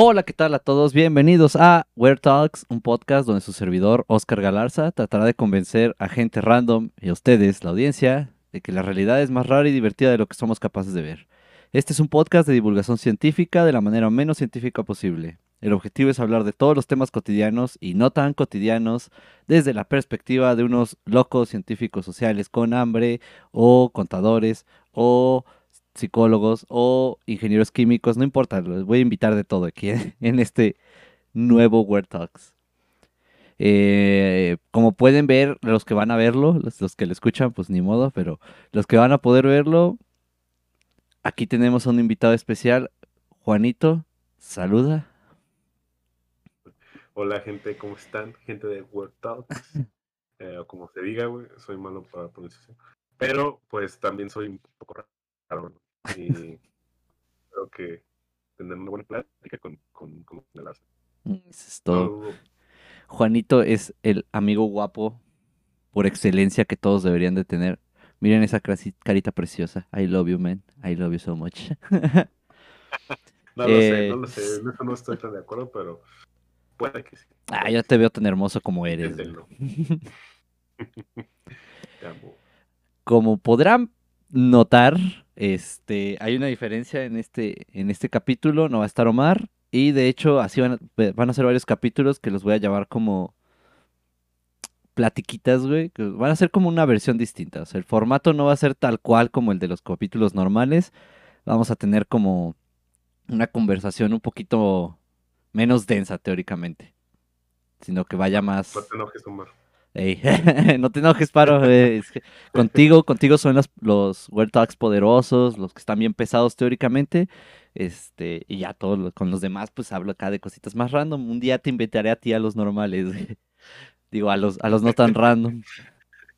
Hola, ¿qué tal a todos? Bienvenidos a Weird Talks, un podcast donde su servidor, Oscar Galarza, tratará de convencer a gente random y a ustedes, la audiencia, de que la realidad es más rara y divertida de lo que somos capaces de ver. Este es un podcast de divulgación científica de la manera menos científica posible. El objetivo es hablar de todos los temas cotidianos y no tan cotidianos desde la perspectiva de unos locos científicos sociales con hambre o contadores o psicólogos o ingenieros químicos, no importa, los voy a invitar de todo aquí en este nuevo Word Talks. Eh, como pueden ver, los que van a verlo, los, los, que lo escuchan, pues ni modo, pero los que van a poder verlo, aquí tenemos a un invitado especial, Juanito, saluda. Hola gente, ¿cómo están? Gente de Word Talks, eh, o como se diga, güey, soy malo para la pronunciación, pero pues también soy un poco raro, ¿no? Y creo que tener una buena plática con, con, con Eso es todo. Juanito es el amigo guapo por excelencia que todos deberían de tener. Miren esa carita preciosa. I love you, man. I love you so much. no lo sé, no lo sé. En eso no estoy tan de acuerdo, pero puede que sí. Ah, yo te veo tan hermoso como eres. Como podrán notar, este, hay una diferencia en este, en este capítulo, no va a estar Omar, y de hecho así van a, van a ser varios capítulos que los voy a llamar como platiquitas, güey, que van a ser como una versión distinta, o sea, el formato no va a ser tal cual como el de los capítulos normales, vamos a tener como una conversación un poquito menos densa teóricamente, sino que vaya más... no te enojes, Paro. Eh, contigo, contigo son los, los Word Talks poderosos, los que están bien pesados teóricamente. Este, y ya todos con los demás, pues hablo acá de cositas más random. Un día te invitaré a ti a los normales. Digo, a los, a los no tan random.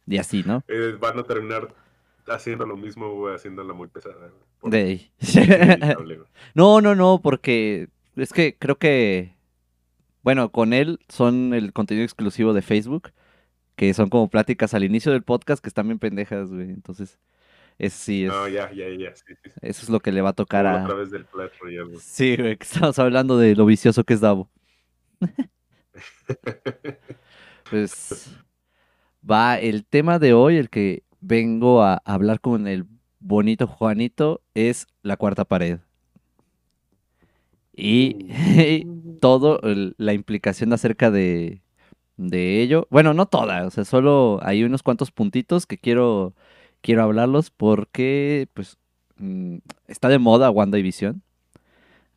Y así, ¿no? Eh, van a terminar haciendo lo mismo, güey, haciéndola muy pesada. no, no, no, porque es que creo que, bueno, con él son el contenido exclusivo de Facebook que son como pláticas al inicio del podcast que están bien pendejas, güey. Entonces, es sí, es, no, ya, ya, ya. Sí, sí. Eso es lo que le va a tocar a. A través del Clash Royale. Sí, güey, que estamos hablando de lo vicioso que es Davo. pues va el tema de hoy, el que vengo a hablar con el bonito Juanito, es la cuarta pared. Y, y uh. todo la implicación acerca de, de ello. Bueno, no toda, o sea, solo hay unos cuantos puntitos que quiero, quiero hablarlos porque, pues, mm, está de moda WandaVision.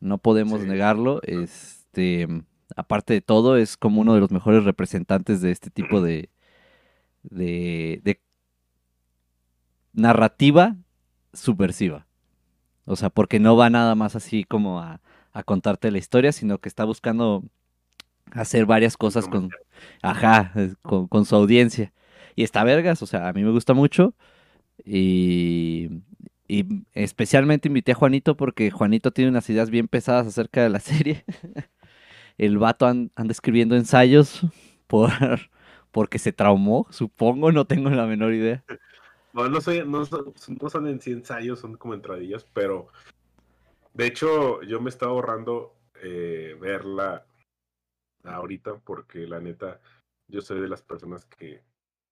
No podemos negarlo. Este, aparte de todo, es como uno de los mejores representantes de este tipo de, de, de narrativa subversiva. O sea, porque no va nada más así como a, a contarte la historia, sino que está buscando hacer varias cosas con, ajá, con, su audiencia. Y está vergas, o sea, a mí me gusta mucho. Y, y especialmente invité a Juanito porque Juanito tiene unas ideas bien pesadas acerca de la serie. El vato anda escribiendo ensayos por, porque se traumó, supongo, no tengo la menor idea. No, no, soy, no, son en sí ensayos, son como entradillas, pero de hecho yo me estaba ahorrando eh, verla ahorita porque la neta yo soy de las personas que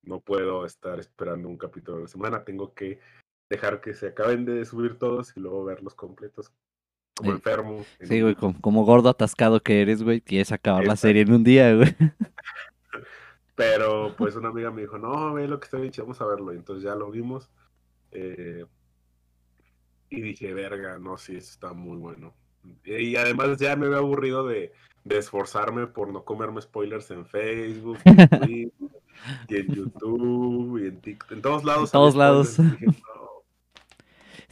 no puedo estar esperando un capítulo de la semana, tengo que dejar que se acaben de subir todos y luego verlos completos. Como enfermo. Sí, güey, como, gordo atascado que eres, güey, quieres acabar la serie en un día, güey. Pero pues una amiga me dijo, no, ve lo que está dicho, vamos a verlo. Y entonces ya lo vimos. Eh, y dije, verga, no, sí, está muy bueno. Y además ya me había aburrido de, de esforzarme por no comerme spoilers en Facebook, en y en YouTube, y en TikTok, en todos lados. En todos lados.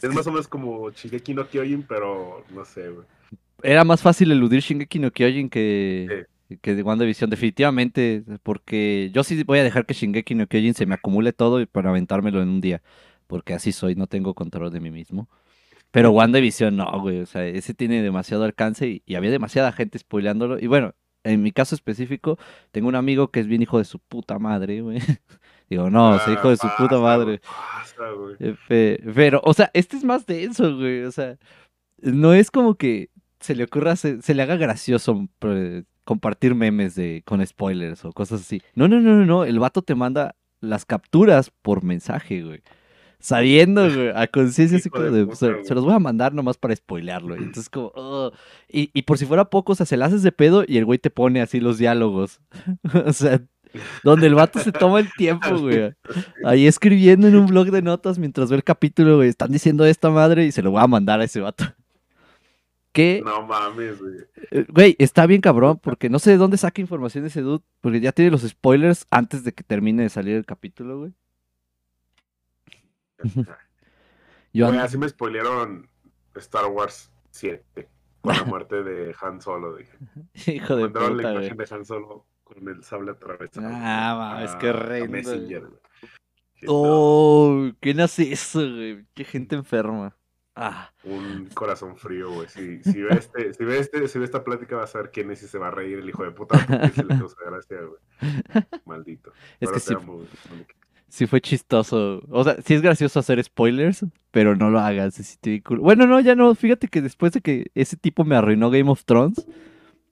Es más o menos como Shingeki no Kyojin, pero no sé, güey. Era más fácil eludir Shingeki no Kyojin que, que de WandaVision, definitivamente, porque yo sí voy a dejar que Shingeki no Kyojin se me acumule todo para aventármelo en un día, porque así soy, no tengo control de mí mismo. Pero WandaVision no, güey. O sea, ese tiene demasiado alcance y, había demasiada gente spoileándolo. Y bueno, en mi caso específico, tengo un amigo que es bien hijo de su puta madre, güey. Digo, no, es hijo de su puta madre. Eh, pero, o sea, este es más denso, güey. O sea, no es como que se le ocurra, se, se le haga gracioso compartir memes de, con spoilers o cosas así. No, no, no, no, no. El vato te manda las capturas por mensaje, güey. Sabiendo, güey, a conciencia así como de se, los voy a mandar nomás para spoilearlo. Y entonces como, "Ugh". y, y por si fuera poco, o sea, se la haces de pedo y el güey te pone así los diálogos. o sea, donde el vato se toma el tiempo, güey. Ahí escribiendo en un blog de notas mientras ve el capítulo, güey. Están diciendo esta madre y se lo voy a mandar a ese vato. Que, No mames, güey. eh, güey, está bien cabrón, porque no sé de dónde saca información ese dude, porque ya tiene los spoilers antes de que termine de salir el capítulo, güey. Yo así me spoilearon Star Wars 7 con la muerte de Han Solo. Dije. Hijo de Mandaron puta, la güey. imagen de Han Solo con el sable atravesado. Ah, mames, güey. Dije, no, Oh, ¿quién hace eso, güey? Qué gente enferma. Ah, un corazón frío, güey. Si, si, ve este, si, ve este, si ve esta plática, vas a ver quién es y se va a reír el hijo de puta porque se le causa gracia, güey. Maldito. Es Pero que sí. amo. Sí fue chistoso. O sea, sí es gracioso hacer spoilers, pero no lo hagas. Bueno, no, ya no. Fíjate que después de que ese tipo me arruinó Game of Thrones,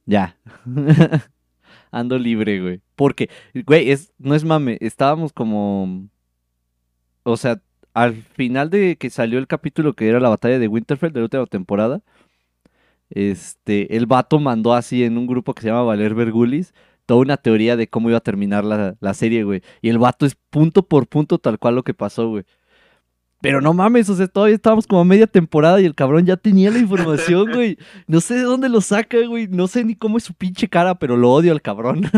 ya. Ando libre, güey. Porque, güey, es, no es mame. Estábamos como. O sea, al final de que salió el capítulo que era la batalla de Winterfell de la última temporada, este, el vato mandó así en un grupo que se llama Valer Vergulis toda una teoría de cómo iba a terminar la, la serie, güey. Y el vato es punto por punto tal cual lo que pasó, güey. Pero no mames, o sea, todavía estábamos como a media temporada y el cabrón ya tenía la información, güey. No sé de dónde lo saca, güey. No sé ni cómo es su pinche cara, pero lo odio al cabrón.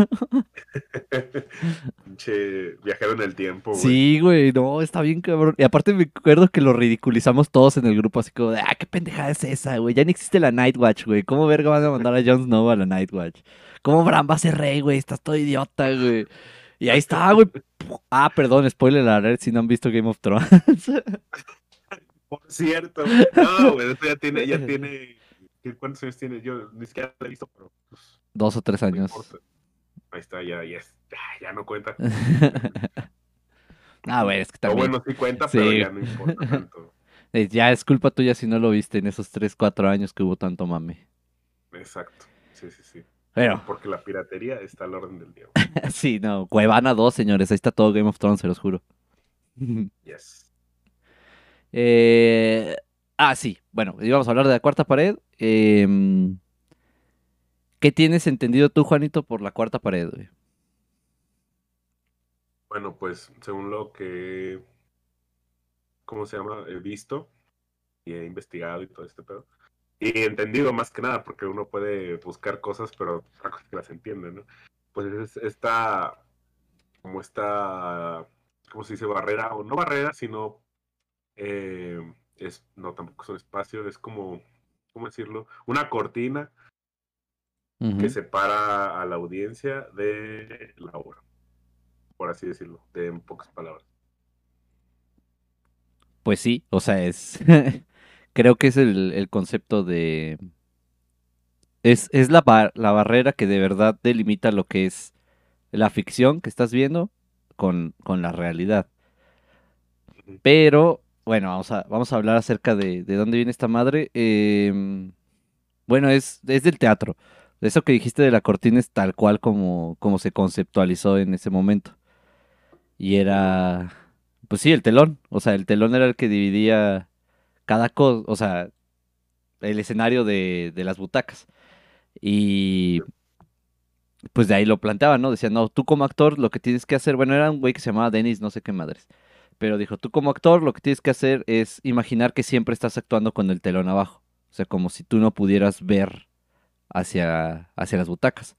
Pinche viajero en el tiempo, güey. Sí, güey, no, está bien cabrón. Y aparte me acuerdo que lo ridiculizamos todos en el grupo, así como de, ah, qué pendejada es esa, güey. Ya ni existe la Nightwatch, güey. ¿Cómo verga van a mandar a Jon Snow a la Nightwatch? ¿Cómo Bran va a ser rey, güey? Estás todo idiota, güey. Y ahí está, güey. Ah, perdón, spoiler alert si no han visto Game of Thrones. Por cierto. No, güey, esto ya tiene, ya tiene. ¿qué- ¿Cuántos años tiene? Yo ni siquiera lo he visto, pero pues, Dos o tres no años. importa. Ahí está, ya, ya, ya, no cuenta. ah, güey, es que O también. bueno, sí cuenta, pero ya no importa tanto. eh, Ya es culpa tuya si no lo viste en esos tres, cuatro años que hubo tanto mame. Exacto. Sí, sí, sí. Pero, Porque la piratería está al orden del día. sí, no. Cuevana 2, señores. Ahí está todo Game of Thrones, se los juro. Yes. Eh, ah, sí. Bueno, íbamos a hablar de la cuarta pared. Em, ¿Qué tienes entendido tú, Juanito, por la cuarta pared, güey? Bueno, pues según lo que, ¿cómo se llama? He visto y he investigado y todo este pedo. Y entendido más que nada, porque uno puede buscar cosas, pero que las entiende, ¿no? Pues es esta, como esta, ¿cómo se dice? Barrera, o no barrera, sino, eh, es, no, tampoco es un espacio, es como, ¿cómo decirlo? Una cortina que separa a la audiencia de la obra, por así decirlo, de en pocas palabras. Pues sí, o sea, es. Creo que es el, el concepto de. Es, es la, bar- la barrera que de verdad delimita lo que es la ficción que estás viendo con, con la realidad. Pero, bueno, vamos a, vamos a hablar acerca de, de dónde viene esta madre. Em, bueno, es, es del teatro. Eso que dijiste de la cortina es tal cual como, como se conceptualizó en ese momento. Y era, pues sí, el telón. O sea, el telón era el que dividía cada cosa, o sea, el escenario de, las butacas. Y pues de ahí lo planteaban, ¿no? Decían, no, tú como actor lo que tienes que hacer, bueno, era un güey que se llamaba Dennis, no sé qué madres. Pero dijo, tú como actor lo que tienes que hacer es imaginar que siempre estás actuando con el telón abajo. O sea, como si tú no pudieras ver hacia, hacia las butacas.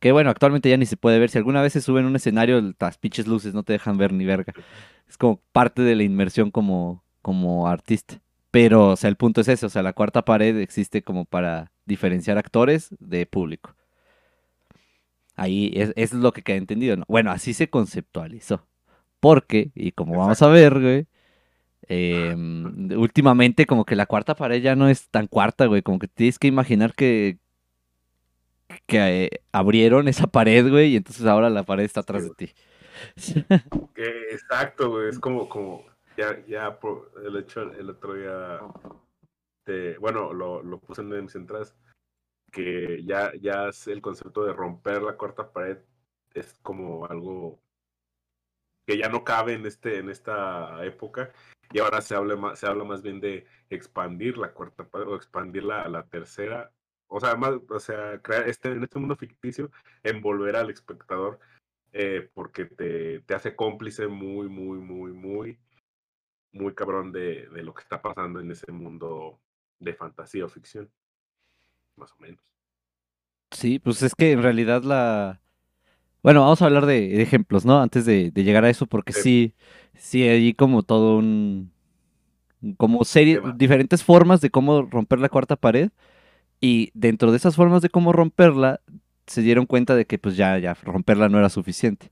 Que bueno, actualmente ya ni se puede ver. Si alguna vez se sube en un escenario, las pinches luces no te dejan ver ni verga. Es como parte de la inmersión como, como artista. Pero, o sea, el punto es ese. O sea, la cuarta pared existe como para diferenciar actores de público. Ahí es, es lo que queda entendido, ¿no? Bueno, así se conceptualizó. Porque, y como vamos a ver, güey, em, últimamente como que la cuarta pared ya no es tan cuarta, güey. Como que tienes que imaginar que, que eh, abrieron esa pared, güey, y entonces ahora la pared está atrás de ti. Exacto, güey, es como, como, ya, ya, el hecho, el otro día, te- bueno, lo, lo puse en mis entradas, que ya, ya el concepto de romper la cuarta pared es como algo que ya no cabe en este en esta época y ahora se habla más, se habla más bien de expandir la cuarta pared o expandirla a la tercera o sea más o sea crear este en este mundo ficticio envolver al espectador eh, porque te, te, hace cómplice muy muy muy muy muy cabrón de, de lo que está pasando en ese mundo de fantasía o ficción más o menos sí pues es que en realidad la bueno, vamos a hablar de, ejemplos, ¿no? Antes de, llegar a eso, porque sí, sí, hay como todo un... como serie, diferentes formas de cómo romper la cuarta pared. Y dentro de esas formas de cómo romperla, se dieron cuenta de que pues ya, ya, romperla no era suficiente.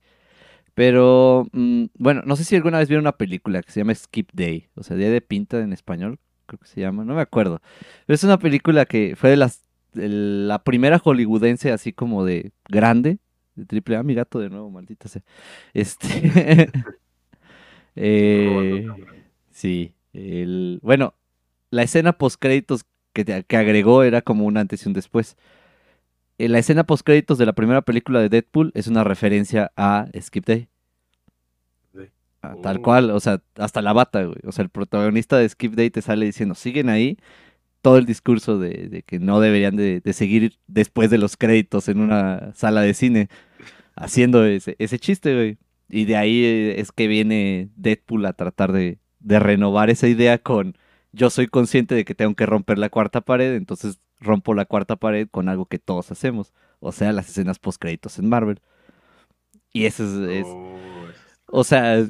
Pero, mm, bueno, no sé si alguna vez vieron una película que se llama Skip Day, o sea, Día de Pinta en español, creo que se llama, no me acuerdo. Pero es una película que fue de las, la primera hollywoodense así como de grande, de triple A, mi gato de nuevo, maldita sea. Este. eh, sí. El, bueno, la escena post créditos que, que agregó era como un antes y un después. En la escena post créditos de la primera película de Deadpool es una referencia a Skip Day. tal oh. cual, o sea, hasta la bata, güey. O sea, el protagonista de Skip Day te sale diciendo, siguen ahí, todo el discurso de, que no deberían de, seguir después de los créditos en una sala de cine haciendo ese, ese chiste, güey. Y de ahí eh, es que viene Deadpool a tratar de, renovar esa idea con yo soy consciente de que tengo que romper la cuarta pared, entonces rompo la cuarta pared con algo que todos hacemos, o sea, las escenas post créditos en Marvel. Y eso es, oh, o sea,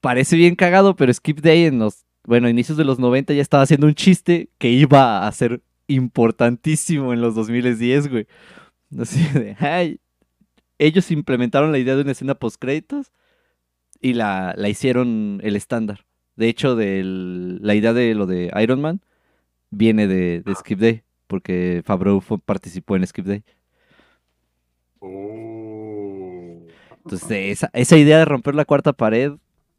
parece bien cagado, pero Skip Day en los bueno, inicios de los 90 ya estaba haciendo un chiste que iba a ser importantísimo en los 2010, güey. Así de, ay, ellos implementaron la idea de una escena post créditos y la, la hicieron el estándar. De hecho, la idea de lo de Iron Man viene de, Skip Day, porque Favreau participó en Skip Day. Oh. Entonces, esa, esa idea de romper la cuarta pared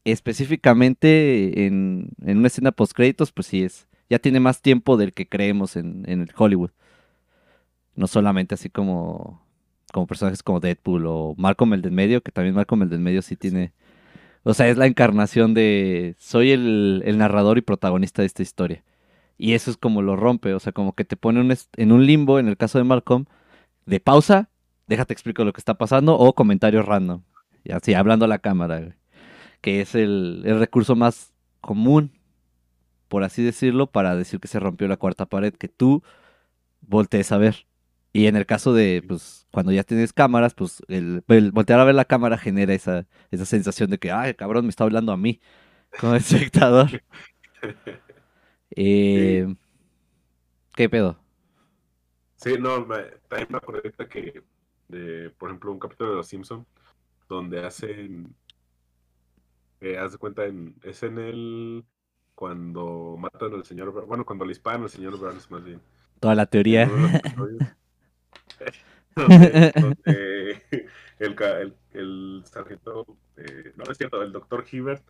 específicamente en, una escena post créditos, pues sí es, ya tiene más tiempo del que creemos en, el Hollywood. No solamente así como, como personajes como Deadpool o Malcolm el del medio, que también Malcolm el del medio sí tiene, o sea, es la encarnación de, soy el, narrador y protagonista de esta historia. Y eso es como lo rompe, o sea, como que te pone en un limbo, en el caso de Malcolm, de pausa, déjate explico lo que está pasando, o comentarios random. Y así, hablando a la cámara, que es el, recurso más común, por así decirlo, para decir que se rompió la cuarta pared, que tú voltees a ver. Y en el caso de, pues, cuando ya tienes cámaras, pues, el, voltear a ver la cámara genera esa, esa sensación de que, ay, cabrón, me está hablando a mí, como espectador. eh, ¿Qué pedo? Sí, no, me, también me acuerdo que, de, por ejemplo, un capítulo de Los Simpsons, donde hacen eh, haz de cuenta, en, es en el. Cuando matan al señor. Bueno, cuando le disparan al señor Burns, más bien. Toda la teoría. el, el, sargento. Eh, no es cierto, el doctor Hibbert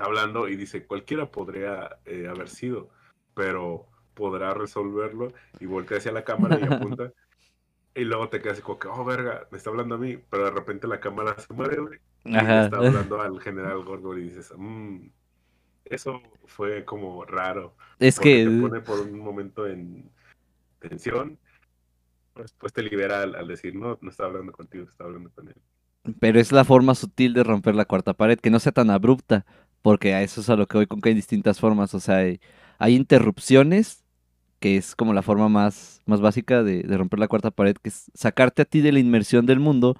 está hablando y dice: cualquiera podría eh, haber sido, pero podrá resolverlo. Y voltea hacia la cámara y apunta. y luego te quedas como que, oh, verga, me está hablando a mí, pero de repente la cámara se mueve, Ajá. está hablando al general Gordo y dices, mmm, eso fue como raro. Es que... Te pone por un momento en tensión, después te libera al, decir, no, no está hablando contigo, está hablando con él. Pero es la forma sutil de romper la cuarta pared, que no sea tan abrupta, porque a eso es a lo que voy con que hay distintas formas, o sea, hay, interrupciones, que es como la forma más, más básica de, romper la cuarta pared, que es sacarte a ti de la inmersión del mundo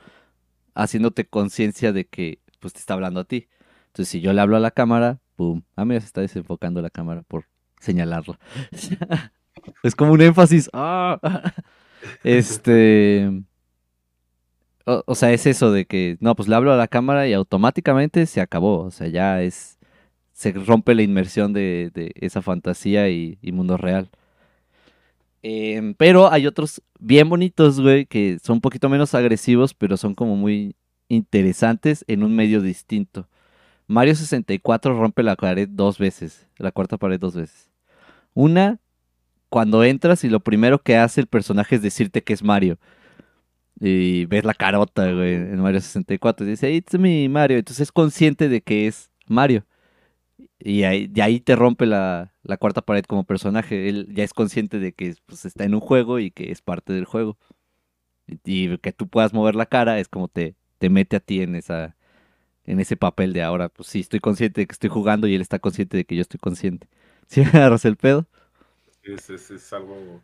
haciéndote conciencia de que pues te está hablando a ti. Entonces, si yo le hablo a la cámara, pum, ah, mira, se está desenfocando la cámara por señalarlo. es como un énfasis. ¡Ah! Este. O, sea, es eso de que, no, pues le hablo a la cámara y automáticamente se acabó. O sea, ya es. Se rompe la inmersión de, esa fantasía y mundo real. Em, pero hay otros bien bonitos, güey, que son un poquito menos agresivos, pero son como muy interesantes en un medio distinto. Mario 64 rompe la pared dos veces, la cuarta pared dos veces. Una cuando entras y lo primero que hace el personaje es decirte que es Mario. Y ves la carota, en Mario 64. Y dice, it's me, Mario. Entonces es consciente de que es Mario. Y ahí, de ahí te rompe la, la, cuarta pared como personaje. Él ya es consciente de que pues, está en un juego y que es parte del juego. Y, que tú puedas mover la cara es como te, te mete a ti en esa en ese papel de ahora. Pues sí, estoy consciente de que estoy jugando y él está consciente de que yo estoy consciente. ¿Sí agarras el pedo? Es, es, es algo,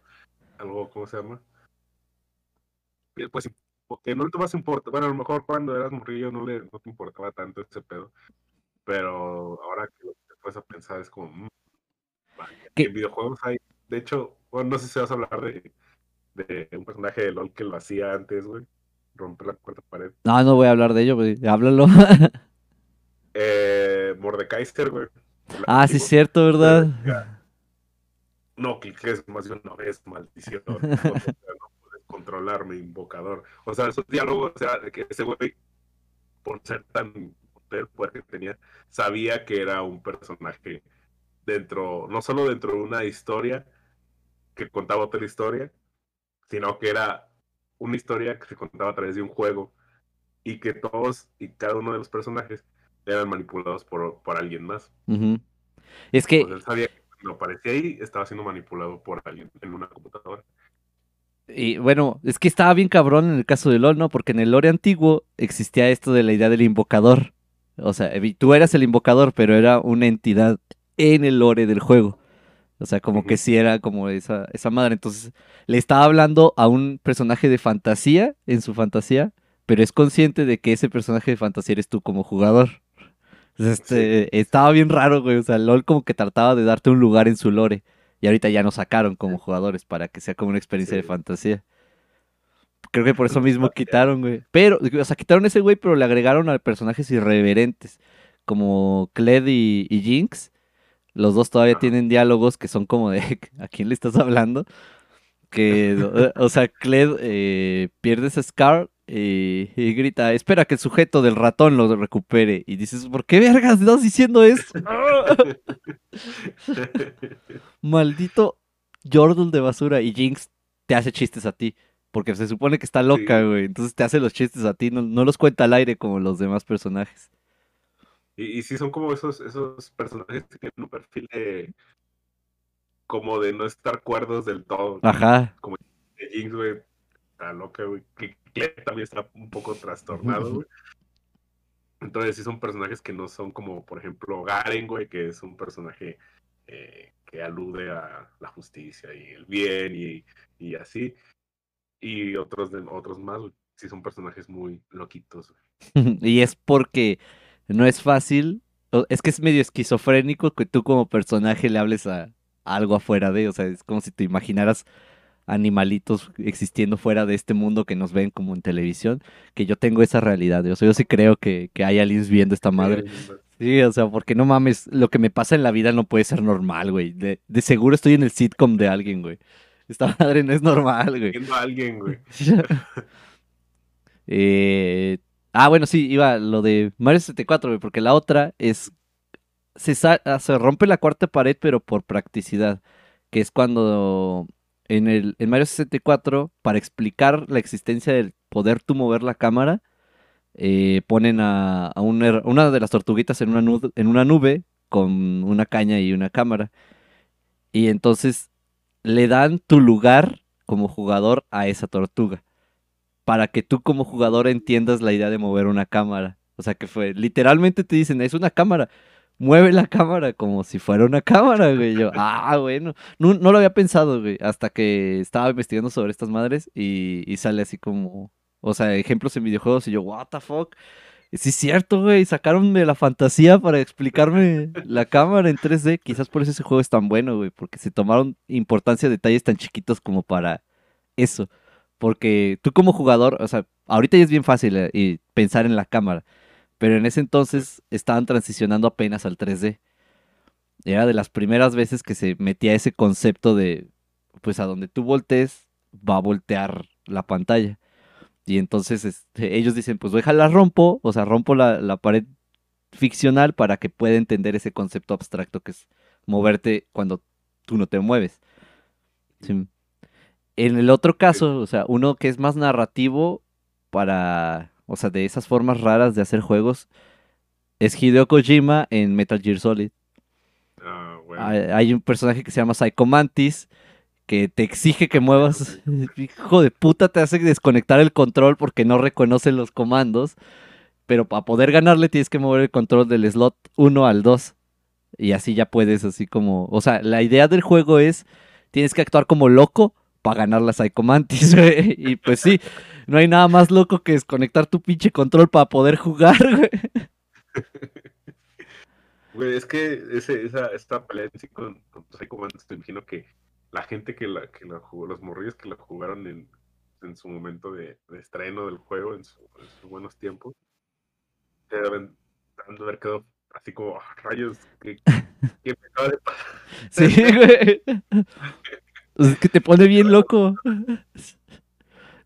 algo, ¿cómo se llama? Pues porque no te vas a importar. Bueno, a lo mejor cuando eras morrillo no, le, no te importaba tanto ese pedo. Pero ahora que lo te puedes a pensar es como. Mm, en videojuegos hay. De hecho, bueno, no sé si vas a hablar de, de un personaje de LOL que lo hacía antes, güey. Romper la cuarta pared. No, no voy a hablar de ello, güey. Háblalo. eh, Mordekaiser, güey. Ah, sí, es cierto, ¿verdad? No cliques más de una vez, maldición. No, puedes controlar mi invocador. O sea, esos diálogos, o sea, que ese güey, por ser tan el poder que tenía, sabía que era un personaje dentro, no solo dentro de una historia que contaba otra historia, sino que era una historia que se contaba a través de un juego y que todos y cada uno de los personajes eran manipulados por, por alguien más. Es que... él sabía que cuando aparecía ahí estaba siendo manipulado por alguien en una computadora. Y bueno, es que estaba bien cabrón en el caso de LOL, ¿no? Porque en el lore antiguo existía esto de la idea del invocador. O sea, tú eras el invocador, pero era una entidad en el lore del juego. O sea, como que sí era como esa, esa madre. Entonces, le estaba hablando a un personaje de fantasía, en su fantasía, pero es consciente de que ese personaje de fantasía eres tú como jugador. este, Estaba bien raro, güey. O sea, LOL como que trataba de darte un lugar en su lore. Y ahorita ya nos sacaron como jugadores para que sea como una experiencia de fantasía. Creo que por eso mismo quitaron, güey. Pero, o sea, quitaron ese güey, pero le agregaron a personajes irreverentes. Como Kled y, Jinx. Los dos todavía tienen diálogos que son como de ¿a quién le estás hablando? Que, o sea, Kled eh, pierde ese Scar y, grita, espera que el sujeto del ratón lo recupere. Y dices, ¿por qué vergas estás diciendo eso? Maldito Jordal de basura. Y Jinx te hace chistes a ti. Porque se supone que está loca, güey. Entonces te hace los chistes a ti, no, los cuenta al aire como los demás personajes. Y, y sí, son como esos, esos personajes que tienen un perfil de. como de no estar cuerdos del todo. Ajá. Como de Jinx, güey. Está loca, güey. Que también está un poco trastornado, güey. Entonces sí son personajes que no son como, por ejemplo, Garen, güey, que es un personaje eh, que alude a la justicia y el bien y, y así y otros, de, otros más, si son personajes muy loquitos. y es porque no es fácil, es que es medio esquizofrénico que tú como personaje le hables a, algo afuera de, o sea, es como si te imaginaras animalitos existiendo fuera de este mundo que nos ven como en televisión, que yo tengo esa realidad, o sea, yo sí creo que, que hay aliens viendo esta madre. Sí, o sea, porque no mames, lo que me pasa en la vida no puede ser normal, güey. De, de seguro estoy en el sitcom de alguien, güey. Esta madre no es normal, güey. Viendo a alguien, güey. eh, ah, bueno, sí, iba lo de Mario 64, güey, porque la otra es. Se, ah, se rompe la cuarta pared, pero por practicidad. Que es cuando en, el, en Mario 64, para explicar la existencia del poder tú mover la cámara, eh, ponen a, una de las tortuguitas en una, en una nube con una caña y una cámara. Y entonces le dan tu lugar como jugador a esa tortuga. Para que tú como jugador entiendas la idea de mover una cámara. O sea que fue, literalmente te dicen, es una cámara. Mueve la cámara como si fuera una cámara, güey. Yo, ah, bueno. No, lo había pensado, güey. Hasta que estaba investigando sobre estas madres y, y sale así como, o sea, ejemplos en videojuegos y yo, what the fuck. Sí, es cierto, güey. Sacaron de la fantasía para explicarme la cámara en 3D. Quizás por eso ese juego es tan bueno, güey. Porque se tomaron importancia detalles tan chiquitos como para eso. Porque tú como jugador, o sea, ahorita ya es bien fácil eh, pensar en la cámara. Pero en ese entonces estaban transicionando apenas al 3D. Era de las primeras veces que se metía ese concepto de, pues a donde tú voltees, va a voltear la pantalla. Y entonces este, ellos dicen, pues déjala rompo, o sea, rompo la, pared ficcional para que pueda entender ese concepto abstracto que es moverte cuando tú no te mueves. Sí. En el otro caso, o sea, uno que es más narrativo para, o sea, de esas formas raras de hacer juegos, es Hideo Kojima en Metal Gear Solid. Ah, bueno. Hay, hay un personaje que se llama Psycho Mantis que te exige que muevas, hijo de puta, te hace desconectar el control porque no reconoce los comandos, pero para poder ganarle tienes que mover el control del slot 1 al 2 y así ya puedes, así como, o sea, la idea del juego es, tienes que actuar como loco para ganar la Psycho Mantis. Y pues sí, no hay nada más loco que desconectar tu pinche control para poder jugar, güey. Güey, es que ese, esa, esta pelea sí con, con Psycho Mantis, te imagino que la gente que la, que la jugó, los morrillos que la jugaron en, en su momento de, de estreno del juego, en, su- en sus buenos tiempos, se deben han de haber quedado así como, "Ah, rayos, ¿qué, qué me acaba de pasar? Sí, güey. Es que te pone bien loco.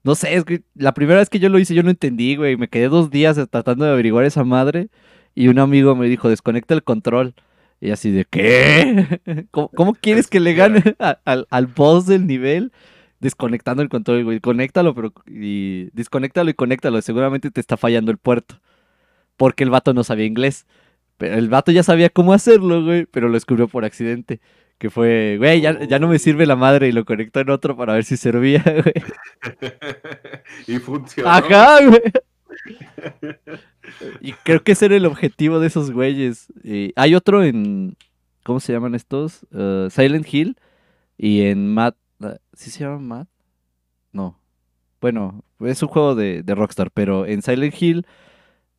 No sé, es que la primera vez que yo lo hice yo no entendí, güey. Me quedé dos días tratando de averiguar esa madre y un amigo me dijo, desconecta el control. Y así de, ¿qué? ¿Cómo, cómo quieres que le gane a- al, al boss del nivel? Desconectando el control, güey. Conéctalo, pero... Y, desconéctalo y conéctalo. Seguramente te está fallando el puerto. Porque el vato no sabía inglés. Pero el vato ya sabía cómo hacerlo, güey. Pero lo descubrió por accidente. Que fue, güey, ya, ya no me sirve la madre y lo conectó en otro para ver si servía, güey. y funcionó. Ajá, güey. Y creo que ese era el objetivo de esos güeyes. Y hay otro en. ¿Cómo se llaman estos? Eh, Silent Hill. Y en Mad. eh, ¿Sí se llama Mad? No. Bueno, es un juego de, de Rockstar, pero en Silent Hill.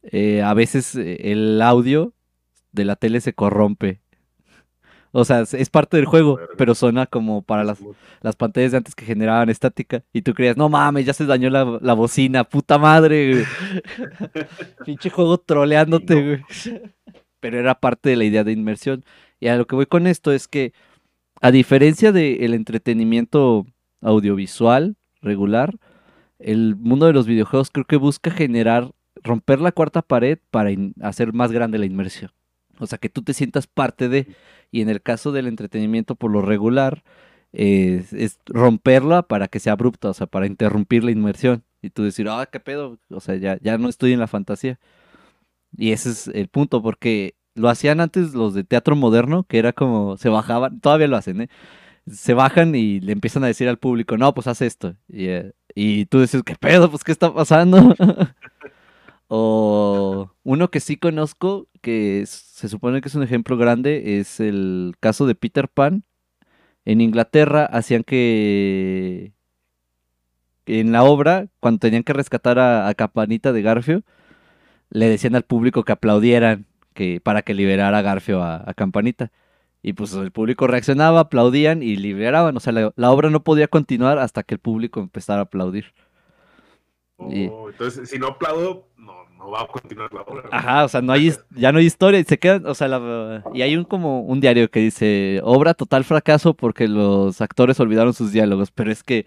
eh, a veces eh, el audio de la tele se corrompe. O sea, es- parte del juego, pero suena como para las las pantallas de antes que generaban estática. Y tú creías, no mames, ya se dañó la, la bocina, puta madre, güey. Pinche juego troleándote, No. güey. Pero era parte de la idea de inmersión. Y a lo que voy con esto es que, a diferencia del entretenimiento audiovisual regular, el mundo de los videojuegos creo que busca generar, romper la cuarta pared para hacer más grande la inmersión. O sea, que tú te sientas parte de, y en el caso del entretenimiento por lo regular, es, romperla para que sea abrupta, o sea, para interrumpir la inmersión. Y tú decir, ah, qué pedo, o sea, ya, ya no estoy en la fantasía. Y ese es el punto, porque lo hacían antes los de teatro moderno, que era como, se bajaban, todavía lo hacen, ¿eh? Se bajan y le empiezan a decir al público, no, pues haz esto. Y, eh, y tú dices, ¿qué pedo? Pues, ¿qué está pasando? o uno que sí conozco, que se supone que es un ejemplo grande, es el caso de Peter Pan. En Inglaterra hacían que en la obra, cuando tenían que rescatar a, Campanita de Garfio, le decían al público que aplaudieran que, para que liberara a Garfio a, Campanita. Y pues el público reaccionaba, aplaudían y liberaban. O sea, la obra no podía continuar hasta que el público empezara a aplaudir. Y- Oh, entonces, si no aplaudo, no, no va a continuar la obra. Ajá, o sea, no hay, ya no hay historia y se quedan, o sea, la- y hay un como un diario que dice, obra total fracaso porque los actores olvidaron sus diálogos, pero es que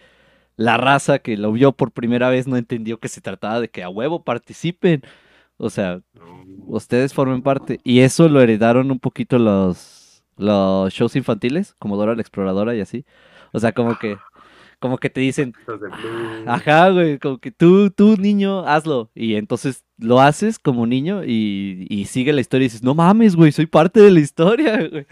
la raza que lo vio por primera vez no entendió que se trataba de que a huevo participen, o sea, ustedes formen parte, y eso lo heredaron un poquito los, los shows infantiles, como Dora la Exploradora y así, o sea, como que, como que te dicen, Blue. Ajá, güey, como que tú, tú, niño, hazlo. Y entonces lo haces como niño y, y sigue la historia y dices, no mames, güey, soy parte de la historia, güey.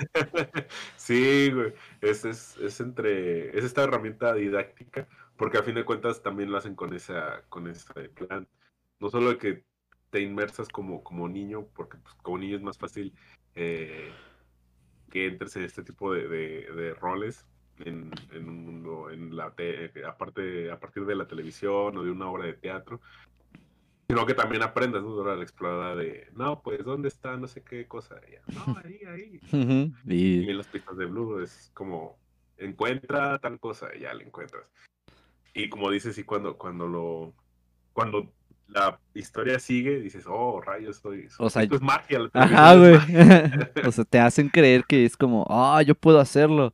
Sí, güey. Es, es, es entre. Es esta herramienta didáctica. Porque a fin de cuentas también lo hacen con esa, con ese plan. No solo que te inmersas como, como niño, porque pues, como niño es más fácil eh, que entres en este tipo de, de- de roles en, en un mundo, en la te- aparte, a partir de la televisión o de una obra de teatro. Sino que también aprendas, ¿no? La exploradora de, no, pues, ¿dónde está? No sé qué cosa. Y ya, no, ahí, ahí. Ujú, Y Y en las pistas de Blue es como encuentra tal cosa y ya la encuentras. Y como dices, y cuando, cuando lo cuando la historia sigue, dices, oh rayos, estoy. O sea, esto es magia. Ajá, güey. es magia". o sea, te hacen creer que es como, ah, yo puedo hacerlo.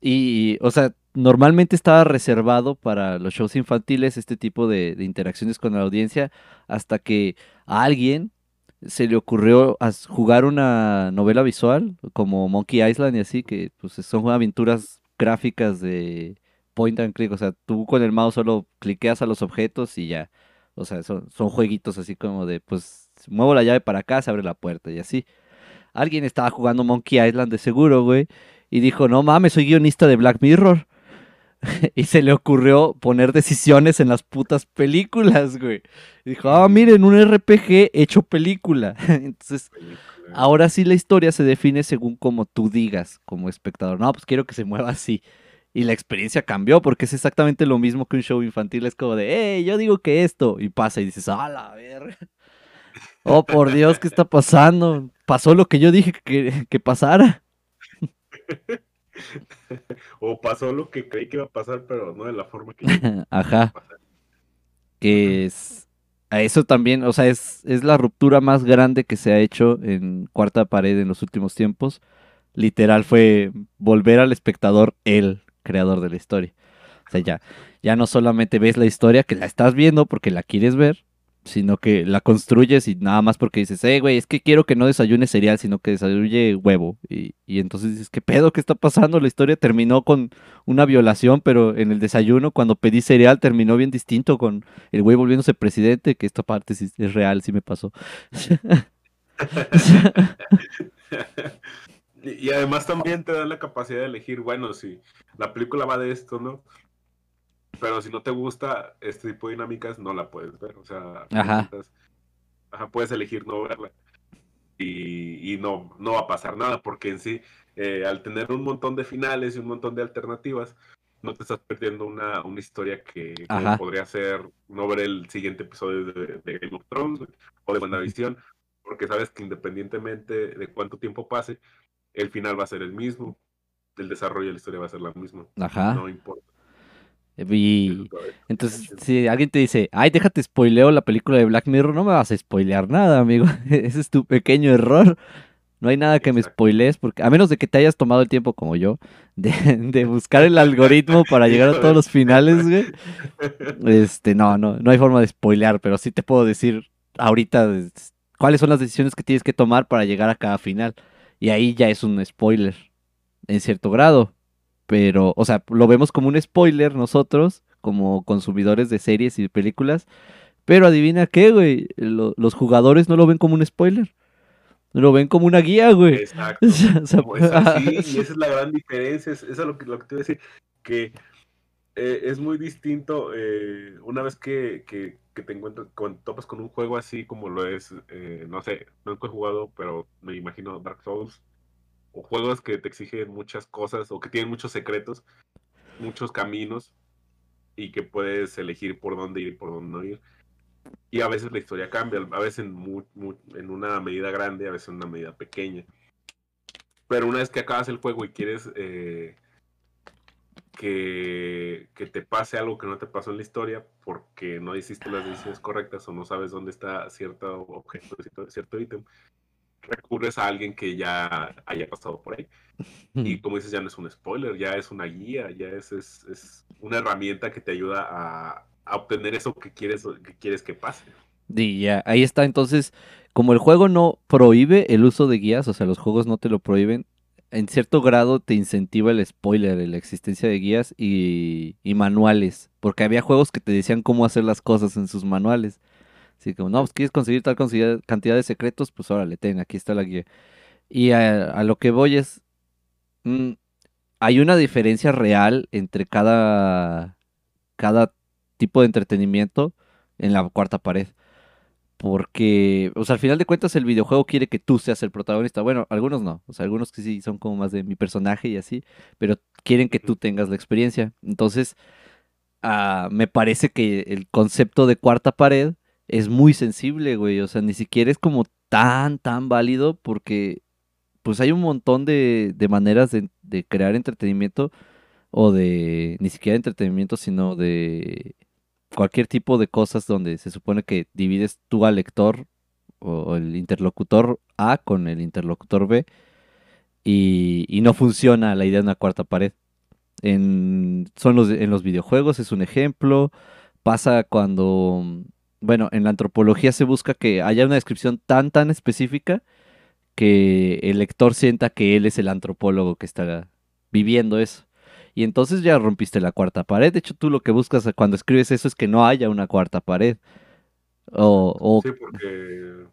Y, o sea, normalmente estaba reservado para los shows infantiles este tipo de, interacciones con la audiencia hasta que a alguien se le ocurrió jugar una novela visual como Monkey Island y así, que pues son aventuras gráficas de point and click. O sea, tú con el mouse solo cliqueas a los objetos y ya. O sea, son, son jueguitos así como de, pues, muevo la llave para acá, se abre la puerta y así. Alguien estaba jugando Monkey Island de seguro, güey. Y dijo, no mames, soy guionista de Black Mirror. y se le ocurrió poner decisiones en las putas películas, güey. Y dijo, ah, miren, un RPG hecho película. Entonces, ahora sí la historia se define según como tú digas como espectador. No, pues quiero que se mueva así. Y la experiencia cambió porque es exactamente lo mismo que un show infantil. Es como de, hey, yo digo que esto. Y pasa y dices, ah, la verga. Oh, por Dios, ¿qué está pasando? Pasó lo que yo dije que, que pasara. o pasó lo que creí que iba a pasar, pero no de la forma que. Ajá. Que es. A eso también, o sea, es, es la ruptura más grande que se ha hecho en Cuarta Pared en los últimos tiempos. Literal fue volver al espectador él creador de la historia. O sea, ya, ya no solamente ves la historia que la estás viendo porque la quieres ver, sino que la construyes y nada más porque dices, hey, güey, es que quiero que no desayune cereal, sino que desayune huevo. Y, y, entonces dices, ¿qué pedo? ¿Qué está pasando? La historia terminó con una violación, pero en el desayuno, cuando pedí cereal, terminó bien distinto con el güey volviéndose presidente, que esta parte sí es real, sí me pasó. Y, además también te da la capacidad de elegir, bueno, si la película va de esto, ¿no? Pero si no te gusta este tipo de dinámicas, no la puedes ver. O sea, ajá. puedes elegir no verla. Y, no, no va a pasar nada, porque en sí, eh, al tener un montón de finales y un montón de alternativas, no te estás perdiendo una, una historia que podría ser no ver el siguiente episodio de, Game of Thrones o de WandaVision, porque sabes que independientemente de cuánto tiempo pase, el final va a ser el mismo, el desarrollo de la historia va a ser la misma. Ajá. No importa. Y entonces, si alguien te dice, ay, déjate spoileo la película de Black Mirror, no me vas a spoilear nada, amigo. Ese es tu pequeño error. No hay nada que me spoilees, porque a menos de que te hayas tomado el tiempo como yo, de, de buscar el algoritmo para llegar a todos los finales, güey. Este, no, no, no hay forma de spoilear, pero sí te puedo decir ahorita cuáles son las decisiones que tienes que tomar para llegar a cada final. Y ahí ya es un spoiler, en cierto grado. Pero, o sea, lo vemos como un spoiler nosotros, como consumidores de series y películas. Pero adivina qué, güey. los jugadores no lo ven como un spoiler. Lo ven como una guía, güey. Exacto. y esa es la gran diferencia. Eso es lo que, lo que te voy a decir. Que eh, es muy distinto eh, una vez que, que, te encuentras, cuando topas con un juego así como lo es, eh, no sé, nunca he jugado, pero me imagino Dark Souls, o juegos que te exigen muchas cosas o que tienen muchos secretos, muchos caminos, y que puedes elegir por dónde ir y por dónde no ir. Y a veces la historia cambia, a veces en, en una medida grande, a veces en una medida pequeña. Pero una vez que acabas el juego y quieres que, te pase algo que no te pasó en la historia porque no hiciste las decisiones correctas o no sabes dónde está cierto objeto, cierto, ítem, recurres a alguien que ya haya pasado por ahí. Y como dices, ya no es un spoiler, ya es una guía, ya es, es, una herramienta que te ayuda a, obtener eso que quieres, que quieres que pase. Y ya, ahí está. Entonces, como el juego no prohíbe el uso de guías, o sea, los juegos no te lo prohíben, en cierto grado te incentiva el spoiler, la existencia de guías y, manuales, porque había juegos que te decían cómo hacer las cosas en sus manuales. Así como, no, pues quieres conseguir tal cantidad de secretos, pues órale, ten, aquí está la guía. Y a, lo que voy es, mm, hay una diferencia real entre cada, cada tipo de entretenimiento en la cuarta pared. Porque, o sea, al final de cuentas el videojuego quiere que tú seas el protagonista. Bueno, algunos no. O sea, algunos que sí son como más de mi personaje y así. Pero quieren que tú tengas la experiencia. Entonces, ah, me parece que el concepto de cuarta pared es muy sensible, güey. O sea, ni siquiera es como tan, tan válido porque pues hay un montón de, de maneras de, de crear entretenimiento o de, ni siquiera entretenimiento, sino de cualquier tipo de cosas donde se supone que divides tú al lector o el interlocutor A con el interlocutor B y, no funciona la idea de una cuarta pared. En, son los, en los videojuegos es un ejemplo. Pasa cuando, bueno, en la antropología se busca que haya una descripción tan, tan específica que el lector sienta que él es el antropólogo que está viviendo eso. Y entonces ya rompiste la cuarta pared. De hecho, tú lo que buscas cuando escribes eso es que no haya una cuarta pared. O, Sí, porque...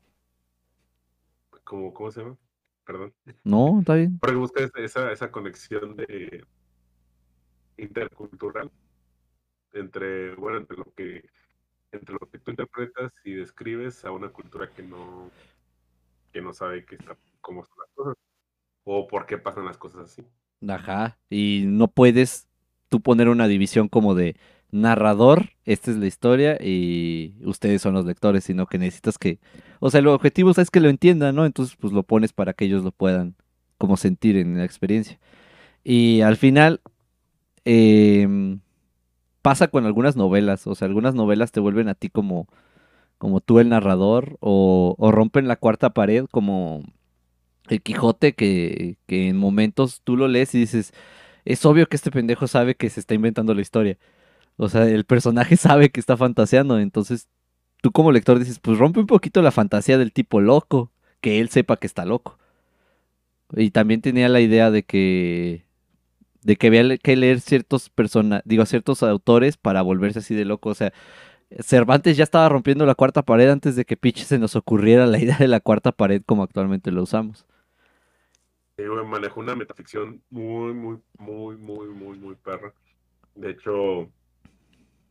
¿Cómo, ¿Cómo se llama? Perdón. No, está bien. Porque buscas esa, esa conexión de intercultural entre, bueno, entre lo que entre lo que tú interpretas y describes a una cultura que no que no sabe qué está, cómo son las cosas o por qué pasan las cosas así. Ajá, y no puedes tú poner una división como de narrador, esta es la historia y ustedes son los lectores, sino que necesitas que, o sea, el objetivo es que lo entiendan, ¿no? Entonces, pues lo pones para que ellos lo puedan como sentir en la experiencia. Y al final, eh, pasa con algunas novelas, o sea, algunas novelas te vuelven a ti como, como tú el narrador, o, o rompen la cuarta pared como el Quijote que, que en momentos tú lo lees y dices, es obvio que este pendejo sabe que se está inventando la historia. O sea, el personaje sabe que está fantaseando, entonces tú como lector dices, pues rompe un poquito la fantasía del tipo loco, que él sepa que está loco. Y también tenía la idea de que de que había que leer ciertos personas, digo, ciertos autores para volverse así de loco. O sea, Cervantes ya estaba rompiendo la cuarta pared antes de que Pitch se nos ocurriera la idea de la cuarta pared como actualmente lo usamos. Sí, manejó una metaficción muy, muy, muy, muy, muy, muy perra. De hecho,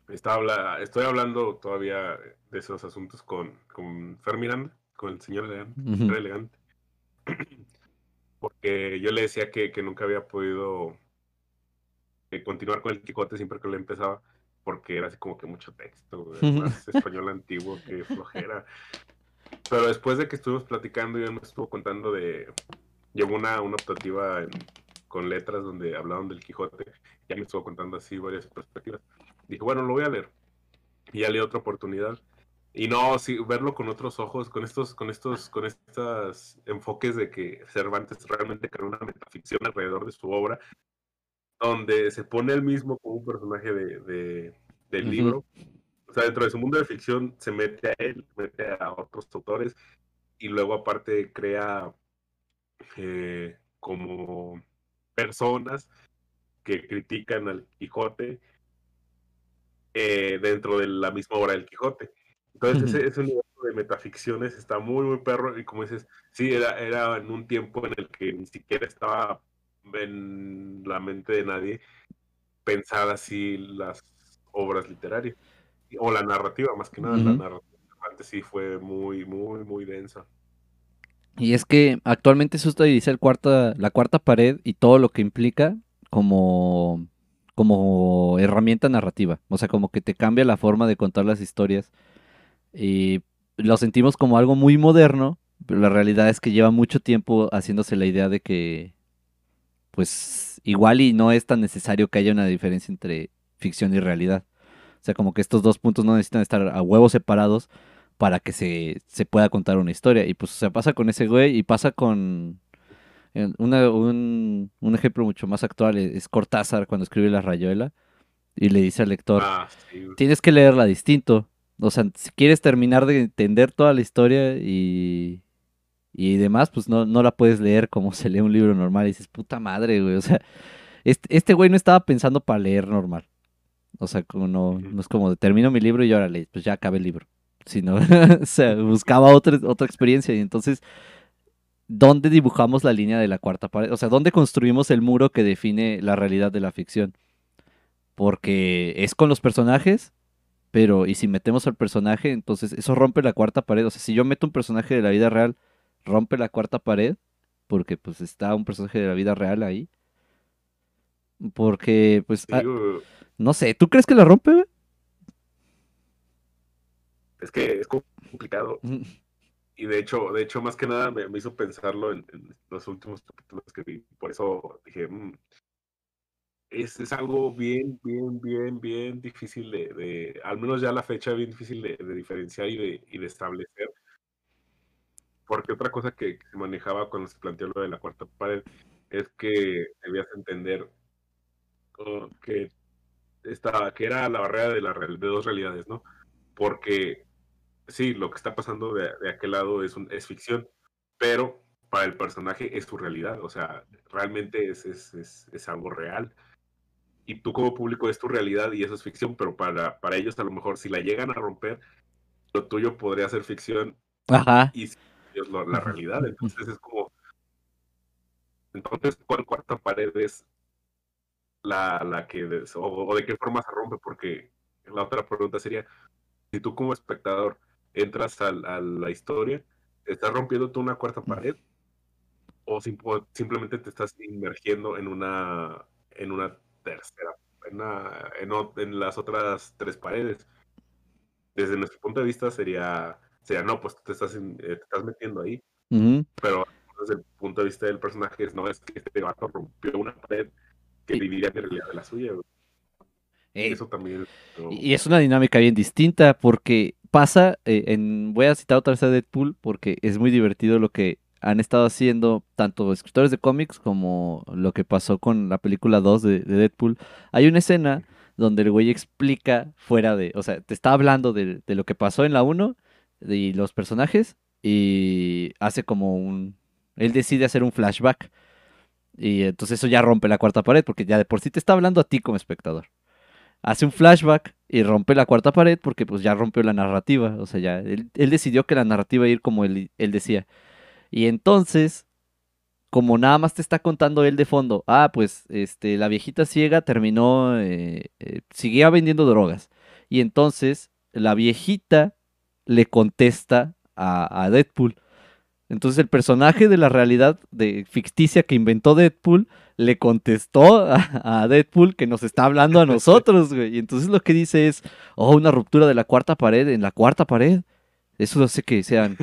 estoy hablando todavía de esos asuntos con, con Fer Miranda, con el señor elegante, elegante. Porque yo le decía que, que nunca había podido continuar con el Quijote siempre que lo empezaba, porque era así como que mucho texto, más español antiguo que flojera. Pero después de que estuvimos platicando y él me estuvo contando de... Llevó una, una optativa con letras donde hablaban del Quijote, ya me estuvo contando así varias perspectivas. Dije, bueno, lo voy a leer. Y ya leí otra oportunidad. Y no, sí, verlo con otros ojos, con estos, con estos, con estos enfoques de que Cervantes realmente creó una metaficción alrededor de su obra donde se pone él mismo como un personaje de, del libro. O sea, dentro de su mundo de ficción se mete a él, mete a otros autores y luego aparte crea eh, como personas que critican al Quijote eh, dentro de la misma obra del Quijote. Entonces, ese, universo de metaficciones está muy, muy perro. Y como dices, sí, era, era en un tiempo en el que ni siquiera estaba en la mente de nadie pensar así las obras literarias o la narrativa, más que nada, la narrativa antes sí fue muy, muy, muy densa. Y es que actualmente eso dice el cuarta, la cuarta pared y todo lo que implica como, como herramienta narrativa. O sea, como que te cambia la forma de contar las historias. Y lo sentimos como algo muy moderno, pero la realidad es que lleva mucho tiempo haciéndose la idea de que pues igual y no es tan necesario que haya una diferencia entre ficción y realidad. O sea, como que estos dos puntos no necesitan estar a huevos separados para que se, pueda contar una historia. Y pues, o sea, pasa con ese güey y pasa con... un, ejemplo mucho más actual es Cortázar cuando escribe La Rayuela y le dice al lector, ah, tienes que leerla distinto. O sea, si quieres terminar de entender toda la historia y, y demás, pues no, no la puedes leer como se lee un libro normal. Y dices, puta madre, güey. O sea, este, este güey no estaba pensando para leer normal. O sea, como no, no es como termino mi libro y ahora leí, pues ya acabé el libro. Sino, o sea, buscaba otra, otra experiencia. Y entonces, ¿dónde dibujamos la línea de la cuarta pared? O sea, ¿dónde construimos el muro que define la realidad de la ficción? Porque es con los personajes, pero y si metemos al personaje, entonces eso rompe la cuarta pared. O sea, si yo meto un personaje de la vida real rompe la cuarta pared, porque pues está un personaje de la vida real ahí. Porque, pues, ah, no sé, ¿tú crees que la rompe? Es que es complicado. Y de hecho, de hecho, más que nada me, hizo pensarlo en, los últimos capítulos que vi. Por eso dije, mm, es, algo bien, bien, bien, bien difícil de, al menos ya la fecha, bien difícil de, diferenciar y de, y de establecer porque otra cosa que, se manejaba cuando se planteó lo de la cuarta pared es que debías entender que, esta, que era la barrera de, la, de dos realidades, ¿no? Porque sí, lo que está pasando de, aquel lado es, un, es ficción, pero para el personaje es su realidad, o sea, realmente es, es, es, es algo real. y tú como público es tu realidad y eso es ficción, pero para, para ellos a lo mejor si la llegan a romper, lo tuyo podría ser ficción Ajá. y si es lo- la realidad. Entonces es como, entonces, ¿cuál cuarta pared es la, la que, des- o, o de qué forma se rompe? Porque la otra pregunta sería, si tú como espectador entras al- a, la historia, ¿estás rompiendo tú una cuarta pared? ¿O sim- o simplemente te estás inmergiendo en una, en una tercera, en, una- en en las otras tres paredes? Desde nuestro punto de vista sería, sería no, pues te estás, eh, te estás metiendo ahí pero desde el punto de vista del personaje no es que este vato rompió una pared que dividía mi realidad de la suya. Eh, Eso también no, Y es una dinámica bien distinta porque pasa, eh, en, voy a citar otra vez a Deadpool porque es muy divertido lo que han estado haciendo tanto escritores de cómics como lo que pasó con la película 2 de, de Deadpool. Hay una escena donde el güey explica fuera de, o sea, te está hablando de, de lo que pasó en la 1 y los personajes y hace como un, él decide hacer un flashback y entonces eso ya rompe la cuarta pared porque ya de por sí te está hablando a ti como espectador hace un flashback y rompe la cuarta pared porque pues ya rompió la narrativa. O sea, ya él, él decidió que la narrativa iba a ir como él, él decía. Y entonces, como nada más te está contando él de fondo, ah, pues este, la viejita ciega terminó, eh, eh, seguía vendiendo drogas. Y entonces la viejita le contesta a, Deadpool. Entonces el personaje de la realidad de ficticia que inventó Deadpool le contestó a, a Deadpool que nos está hablando a nosotros, güey. Y entonces lo que dice es, oh, una ruptura de la cuarta pared en la cuarta pared. Eso hace que sean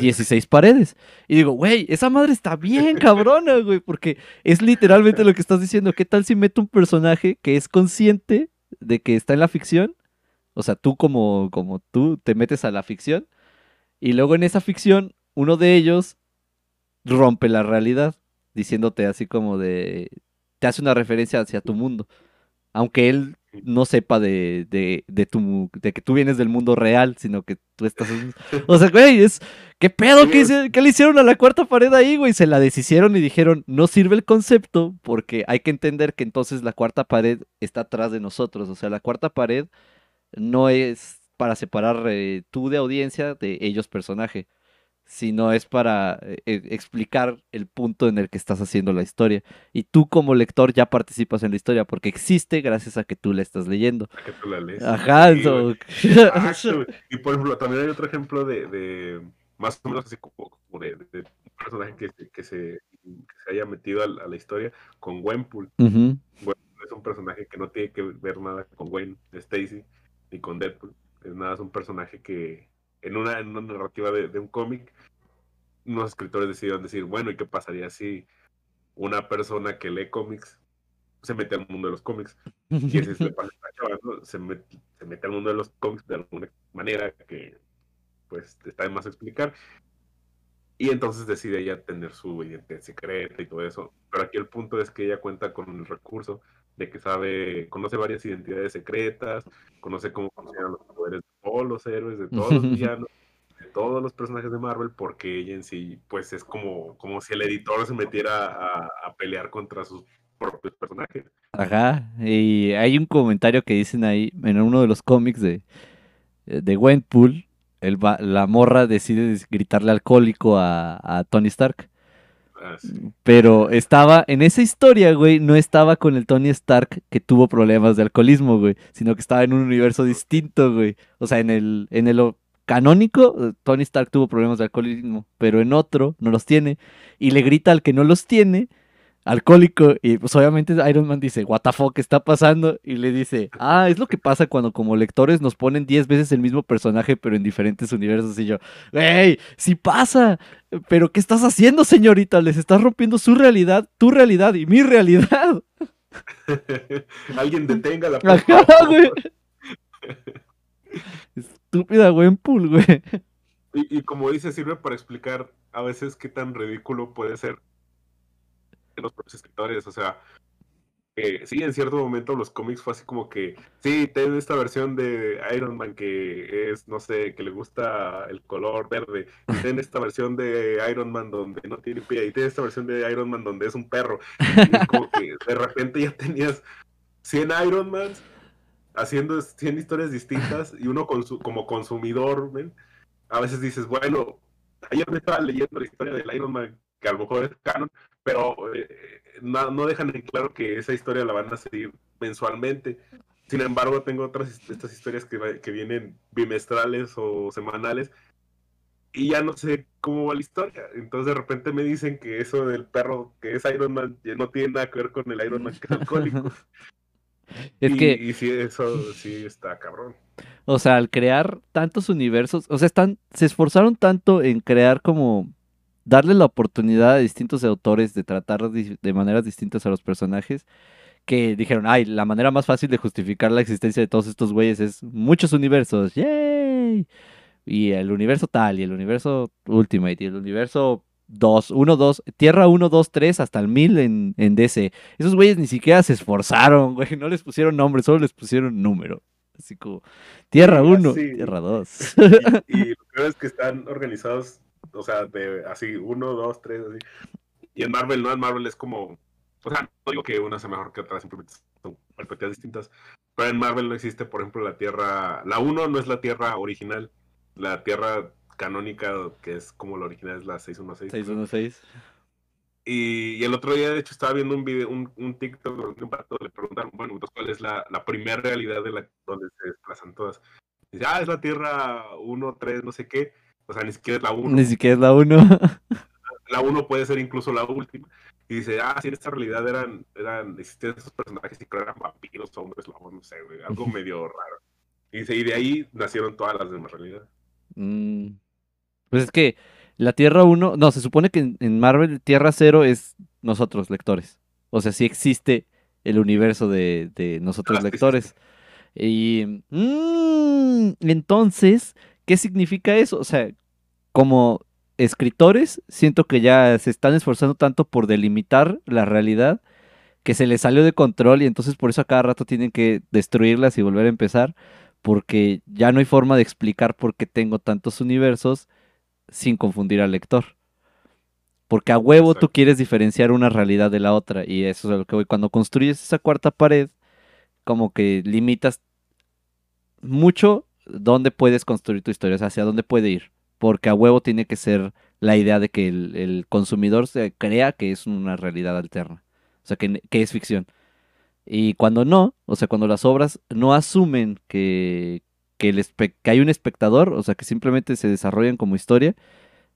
16 paredes. Y digo, güey, esa madre está bien cabrona, güey, porque es literalmente lo que estás diciendo. ¿Qué tal si meto un personaje que es consciente de que está en la ficción? O sea, tú como, como tú te metes a la ficción y luego en esa ficción uno de ellos rompe la realidad diciéndote así como de... te hace una referencia hacia tu mundo. Aunque él no sepa de, de, de, tu, de que tú vienes del mundo real, sino que tú estás... en- O sea, güey, es... ¿Qué pedo? ¿Qué, hice- qué le hicieron a la cuarta pared ahí, güey? Se la deshicieron y dijeron, no sirve el concepto porque hay que entender que entonces la cuarta pared está atrás de nosotros. O sea, la cuarta pared no es para separar eh, tú de audiencia de ellos personaje, sino es para eh, eh, explicar el punto en el que estás haciendo la historia. Y tú como lector ya participas en la historia porque existe gracias a que tú la estás leyendo. para que tú la lees. Ajá, Sí, so-. Y por ejemplo, también hay otro ejemplo de, de más o menos así como, de, de un personaje que, se- que, se, que se haya metido a, la- a la historia con Gwenpool. Ujú, Es un personaje que no tiene que ver nada con Gwen Stacy ni con Deadpool. Es nada, es un personaje que en una, en una narrativa de, un cómic, unos escritores decidieron decir, bueno, ¿y qué pasaría si una persona que lee cómics se mete al mundo de los cómics? Y es le pasa a. Se se mete al mundo de los cómics de alguna manera que pues está de más explicar. Y entonces decide ella tener su identidad secreta y todo eso. Pero aquí el punto es que ella cuenta con el recurso de que sabe, conoce varias identidades secretas, conoce cómo funcionan los poderes de todos los héroes, de todos los villanos, de todos los personajes de Marvel, porque ella en sí, pues es como, como si el editor se metiera a, a pelear contra sus propios personajes. Ajá, y hay un comentario que dicen ahí en uno de los cómics de, de Gwenpool, el la morra decide gritarle alcohólico a, a Tony Stark. Pero estaba, en esa historia, güey, no estaba con el Tony Stark que tuvo problemas de alcoholismo, güey, sino que estaba en un universo distinto, güey. O sea, en el, en el canónico, eh, Tony Stark tuvo problemas de alcoholismo, pero en otro no los tiene. Y le grita al que no los tiene, alcohólico, y pues obviamente Iron Man dice, what the fuck, ¿qué está pasando? Y le dice, ah, es lo que pasa cuando como lectores nos ponen 10 veces el mismo personaje, pero en diferentes universos. Y yo, ¡Ey! ¡Sí pasa! ¿Pero qué estás haciendo, señorita? Les estás rompiendo su realidad, tu realidad y mi realidad. Alguien detenga la Ajá, güey. Estúpida Gwenpool, güey. Y, y como dice, sirve para explicar a veces qué tan ridículo puede ser los propios escritores. O sea, sí, en cierto momento los cómics fue así como que, sí, ten esta versión de Iron Man que es, no sé, que le gusta el color verde. Ten esta versión de Iron Man donde no tiene pie. Y ten esta versión de Iron Man donde es un perro. Como que de repente ya tenías 100 Iron Man haciendo 100 historias distintas y uno como consumidor, a veces dices, bueno, ayer me estaba leyendo la historia del Iron Man, que a lo mejor es canon, pero eh, no, no, dejan en claro que esa historia la van a seguir mensualmente. Sin embargo, tengo otras estas historias que, que vienen bimestrales o semanales y ya no sé cómo va la historia. Entonces de repente me dicen que eso del perro que es Iron Man no tiene nada que ver con el Iron Man que es alcohólico. es que... Y sí, eso sí está cabrón. O sea, al crear tantos universos, o sea, están, se esforzaron tanto en crear como darle la oportunidad a distintos autores de tratar de maneras distintas a los personajes que dijeron, ay, la manera más fácil de justificar la existencia de todos estos güeyes es muchos universos, ¡yay! Y el universo tal, y el universo Ultimate, y el universo 2, 1, 2, Tierra 1, 2, 3, hasta el 1000 en, en DC. Esos güeyes ni siquiera se esforzaron, güey, no les pusieron nombre, solo les pusieron número. Así como, Tierra 1, Tierra 2. Y, y, lo que es que están organizados, o sea, de así, 1, 2, 3, así. Y en Marvel, ¿no? En Marvel es como, o sea, no digo que una sea mejor que otra, simplemente son perspectivas distintas. Pero en Marvel no existe, por ejemplo, la Tierra, la 1 no es la Tierra original, la Tierra canónica, que es como la original, es la 616. 616. Y, y, el otro día, de hecho, estaba viendo un video, un, un TikTok donde un pato le preguntaron, bueno, ¿cuál es la, la primera realidad de la donde se desplazan todas? dice, ah, es la Tierra 1, 3, no sé qué. O sea, ni siquiera es la 1. Ni siquiera es la 1. la 1 puede ser incluso la última. Y dice, ah, sí, en esta realidad eran, eran, existían esos personajes y creo eran vampiros, hombres, lobos, no sé, güey, algo medio raro. Y dice, y de ahí nacieron todas las demás realidades. Mm. Pues es que la Tierra 1, no, se supone que en, Marvel Tierra 0 es nosotros, lectores. O sea, sí existe el universo de, de nosotros, ah, lectores. Y mm, entonces, ¿qué significa eso? O sea, como escritores, siento que ya se están esforzando tanto por delimitar la realidad que se les salió de control y entonces por eso a cada rato tienen que destruirlas y volver a empezar porque ya no hay forma de explicar por qué tengo tantos universos sin confundir al lector. Porque a huevo tú quieres diferenciar una realidad de la otra y eso es a lo que voy. Cuando construyes esa cuarta pared, como que limitas mucho dónde puedes construir tu historia, hacia dónde puede ir. Porque a huevo tiene que ser la idea de que el, consumidor se crea que es una realidad alterna. O sea, que, es ficción. Y cuando no, o sea, cuando las obras no asumen que, que, hay un espectador, o sea, que simplemente se desarrollan como historia,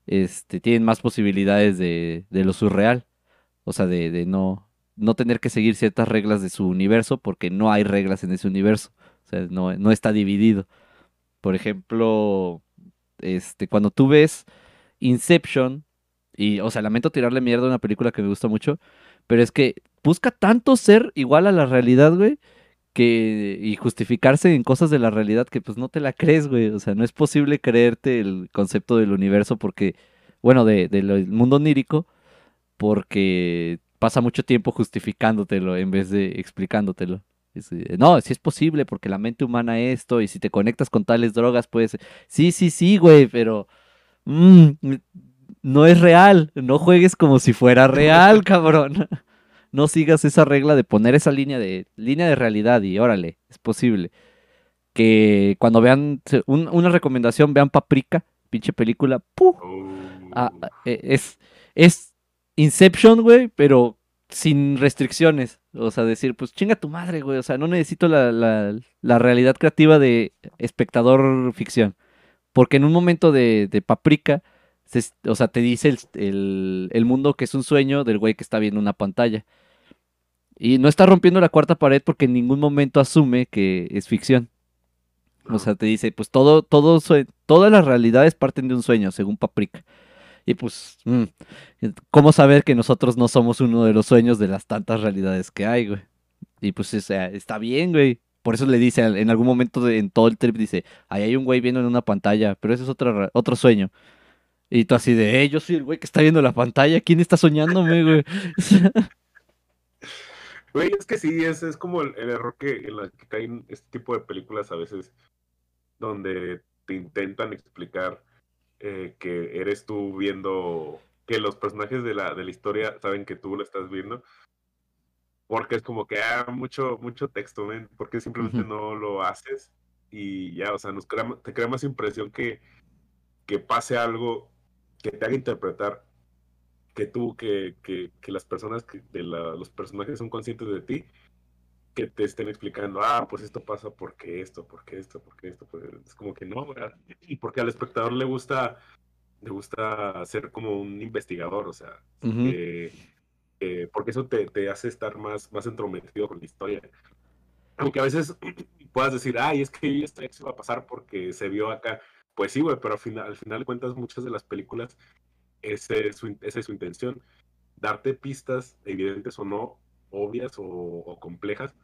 este, tienen más posibilidades de, lo surreal. O sea, de, no, no tener que seguir ciertas reglas de su universo porque no hay reglas en ese universo. O sea, no está dividido. Por ejemplo, este, cuando tú ves Inception, y, o sea, lamento tirarle mierda a una película que me gusta mucho, pero es que busca tanto ser igual a la realidad, güey, que y justificarse en cosas de la realidad que pues no te la crees, güey. O sea, no es posible creerte el concepto del universo porque, bueno, del de, mundo onírico, porque pasa mucho tiempo justificándotelo en vez de explicándotelo. No, sí es posible porque la mente humana esto y si te conectas con tales drogas puedes... Sí, sí, sí, güey, pero... Mm, no es real. No juegues como si fuera real, cabrón no sigas esa regla de poner esa línea de línea de realidad y órale, es posible. Que cuando vean una recomendación, vean Paprika, pinche película, ah, oh. e, es, es Inception, güey, pero sin restricciones. O sea, decir, pues chinga tu madre, güey. O sea, no necesito la, la, realidad creativa de espectador ficción. Porque en un momento de, de Paprika, o sea, te dice el, el, mundo que es un sueño del güey que está viendo una pantalla. Y no está rompiendo la cuarta pared porque en ningún momento asume que es ficción. O sea, te dice, pues todo, todo, todas las realidades parten de un sueño, según Paprika. Y pues, mm, ¿cómo saber que nosotros no somos uno de los sueños de las tantas realidades que hay, güey? Y pues, está bien, güey. Por eso le dice, en algún momento en todo el trip, dice, ahí hay un güey viendo en una pantalla, pero ese es otro, otro sueño. Y tú así de, eh, yo soy el güey que está viendo la pantalla, ¿quién está soñándome, güey? Güey, es que sí, es, es como el, error que, en la que caen este tipo de películas a veces, donde te intentan explicar eh, que eres tú viendo, que los personajes de la, de la historia saben que tú lo estás viendo. porque es como que hay mucho, mucho texto, ¿ven? porque simplemente no lo haces y ya, o sea, nos te crea más impresión que, que pase algo que te haga interpretar que tú, que, que, que las personas, que de los personajes son conscientes de ti, que te estén explicando, ah, pues esto pasa porque esto, porque esto, porque esto, pues es como que no, y porque al espectador le gusta, le gusta ser como un investigador, o sea, porque eso te, te, hace estar más, más entrometido con la historia. Aunque a veces puedas decir, ay, es que esto se va a pasar porque se vio acá. Pues sí, güey, pero al final, al final de cuentas muchas de las películas esa es su, intención, darte pistas, evidentes o no, obvias o, complejas,